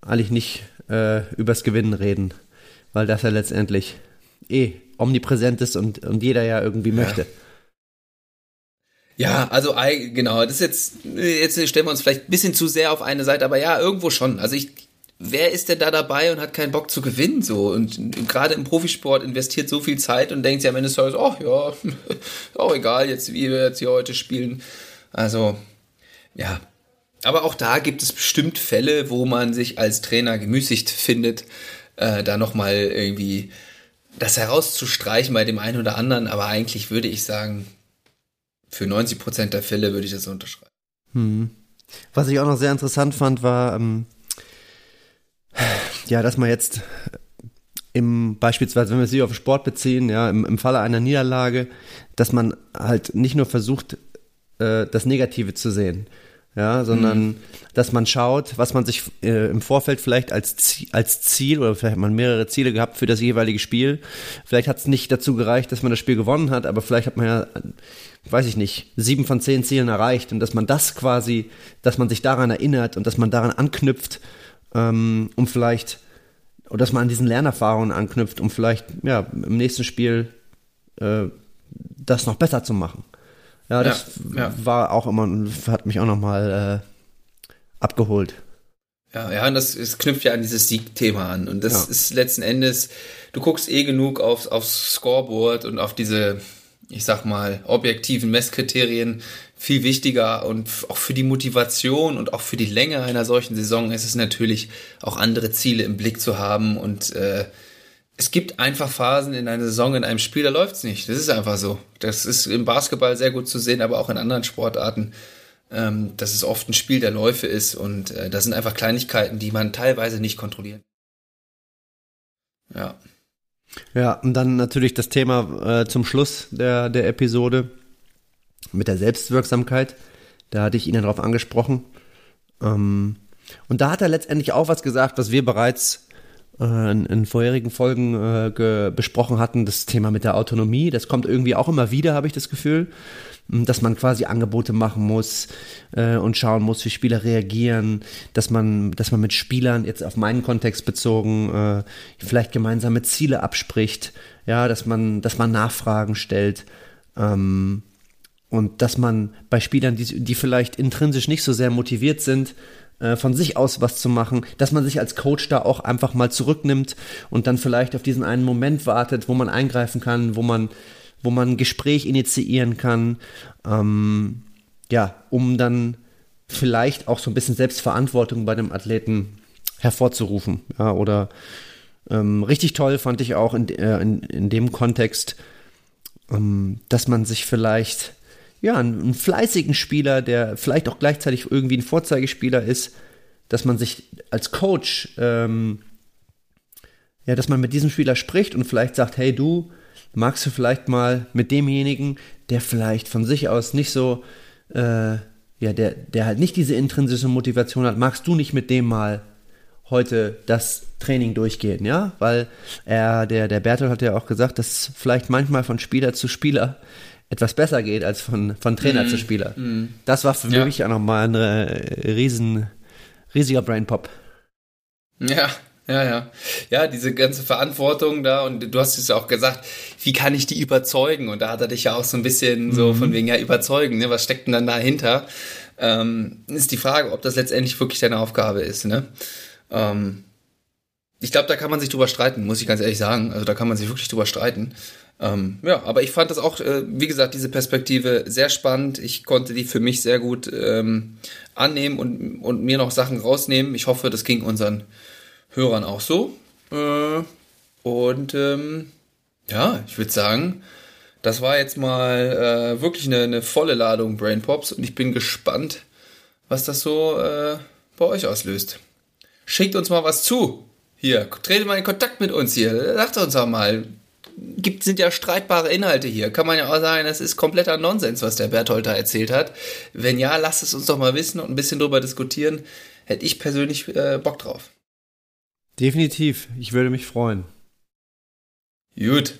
[SPEAKER 2] eigentlich nicht äh, übers Gewinnen reden, weil das ja letztendlich eh omnipräsent ist und, und jeder ja irgendwie möchte.
[SPEAKER 1] Ja, also genau, das ist jetzt, jetzt stellen wir uns vielleicht ein bisschen zu sehr auf eine Seite, aber ja, irgendwo schon. Also ich, wer ist denn da dabei und hat keinen Bock zu gewinnen so? Und, und gerade im Profisport investiert so viel Zeit und denkt sich am Ende so, ach ja, auch egal, jetzt wie wir jetzt hier heute spielen. Also, ja. Aber auch da gibt es bestimmt Fälle, wo man sich als Trainer gemüßigt findet, äh, da nochmal irgendwie das herauszustreichen bei dem einen oder anderen. Aber eigentlich würde ich sagen, für 90 Prozent der Fälle würde ich das unterschreiben.
[SPEAKER 2] Hm. Was ich auch noch sehr interessant fand, war, ähm, ja, dass man jetzt im, beispielsweise, wenn wir sie auf Sport beziehen, ja, im, im Falle einer Niederlage, dass man halt nicht nur versucht, äh, das Negative zu sehen. Ja, sondern mhm. dass man schaut, was man sich äh, im Vorfeld vielleicht als, Ziel, als Ziel oder vielleicht hat man mehrere Ziele gehabt für das jeweilige Spiel. Vielleicht hat es nicht dazu gereicht, dass man das Spiel gewonnen hat, aber vielleicht hat man ja, weiß ich nicht, sieben von zehn Zielen erreicht und dass man das quasi, dass man sich daran erinnert und dass man daran anknüpft, ähm, um vielleicht, oder dass man an diesen Lernerfahrungen anknüpft, um vielleicht ja im nächsten Spiel äh, das noch besser zu machen. Ja, das ja, ja. war auch immer, hat mich auch nochmal äh, abgeholt.
[SPEAKER 1] Ja, ja, und das, das knüpft ja an dieses Siegthema an. Und das ja. ist letzten Endes, du guckst eh genug aufs, aufs Scoreboard und auf diese, ich sag mal, objektiven Messkriterien viel wichtiger und auch für die Motivation und auch für die Länge einer solchen Saison ist es natürlich auch andere Ziele im Blick zu haben und äh, es gibt einfach Phasen in einer Saison, in einem Spiel, da läuft's nicht. Das ist einfach so. Das ist im Basketball sehr gut zu sehen, aber auch in anderen Sportarten, ähm, dass es oft ein Spiel der Läufe ist und äh, das sind einfach Kleinigkeiten, die man teilweise nicht kontrollieren.
[SPEAKER 2] Ja. Ja, und dann natürlich das Thema äh, zum Schluss der, der Episode mit der Selbstwirksamkeit. Da hatte ich ihn darauf angesprochen. Ähm, und da hat er letztendlich auch was gesagt, was wir bereits in, in vorherigen Folgen äh, besprochen hatten, das Thema mit der Autonomie, das kommt irgendwie auch immer wieder, habe ich das Gefühl, dass man quasi Angebote machen muss äh, und schauen muss, wie Spieler reagieren, dass man, dass man mit Spielern jetzt auf meinen Kontext bezogen äh, vielleicht gemeinsame Ziele abspricht, ja, dass man, dass man Nachfragen stellt. Ähm, und dass man bei Spielern, die, die vielleicht intrinsisch nicht so sehr motiviert sind, äh, von sich aus was zu machen, dass man sich als Coach da auch einfach mal zurücknimmt und dann vielleicht auf diesen einen Moment wartet, wo man eingreifen kann, wo man, wo man ein Gespräch initiieren kann, ähm, ja, um dann vielleicht auch so ein bisschen Selbstverantwortung bei dem Athleten hervorzurufen. Ja, oder ähm, richtig toll fand ich auch in, äh, in, in dem Kontext, ähm, dass man sich vielleicht ja, einen, fleißigen Spieler, der vielleicht auch gleichzeitig irgendwie ein Vorzeigespieler ist, dass man sich als Coach, ähm, ja, dass man mit diesem Spieler spricht und vielleicht sagt, hey du, magst du vielleicht mal mit demjenigen, der vielleicht von sich aus nicht so, äh, ja, der, der halt nicht diese intrinsische Motivation hat, magst du nicht mit dem mal heute das Training durchgehen, ja? Weil er, der, der Bertel hat ja auch gesagt, dass vielleicht manchmal von Spieler zu Spieler etwas besser geht als von, von Trainer mm, zu Spieler. Mm. Das war für ja. mich auch nochmal ein äh, riesen, riesiger Brain Pop.
[SPEAKER 1] Ja, ja, ja. Ja, diese ganze Verantwortung da und du hast es ja auch gesagt, wie kann ich die überzeugen? Und da hat er dich ja auch so ein bisschen so mhm. von wegen, ja, überzeugen, ne? Was steckt denn dann dahinter? Ähm, ist die Frage, ob das letztendlich wirklich deine Aufgabe ist, ne? Ähm, ich glaube, da kann man sich drüber streiten, muss ich ganz ehrlich sagen. Also da kann man sich wirklich drüber streiten. Ähm, ja, aber ich fand das auch, äh, wie gesagt, diese Perspektive sehr spannend. Ich konnte die für mich sehr gut ähm, annehmen und, und mir noch Sachen rausnehmen. Ich hoffe, das ging unseren Hörern auch so. Äh, und ähm, ja, ich würde sagen, das war jetzt mal äh, wirklich eine, eine, volle Ladung Brain Pops und ich bin gespannt, was das so äh, bei euch auslöst. Schickt uns mal was zu. Hier, tretet mal in Kontakt mit uns hier. Sagt uns auch mal, gibt, sind ja streitbare Inhalte hier. Kann man ja auch sagen, das ist kompletter Nonsens, was der Berthold da erzählt hat. Wenn ja, lasst es uns doch mal wissen und ein bisschen drüber diskutieren. Hätte ich persönlich äh, Bock drauf.
[SPEAKER 2] Definitiv. Ich würde mich freuen.
[SPEAKER 1] Gut.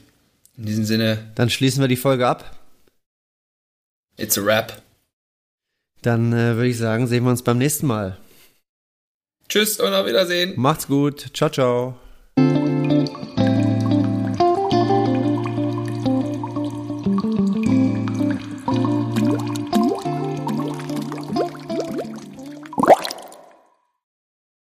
[SPEAKER 1] In diesem Sinne.
[SPEAKER 2] Dann schließen wir die Folge ab.
[SPEAKER 1] It's a wrap.
[SPEAKER 2] Dann äh, würde ich sagen, sehen wir uns beim nächsten Mal.
[SPEAKER 1] Tschüss und auf Wiedersehen.
[SPEAKER 2] Macht's gut. Ciao, ciao.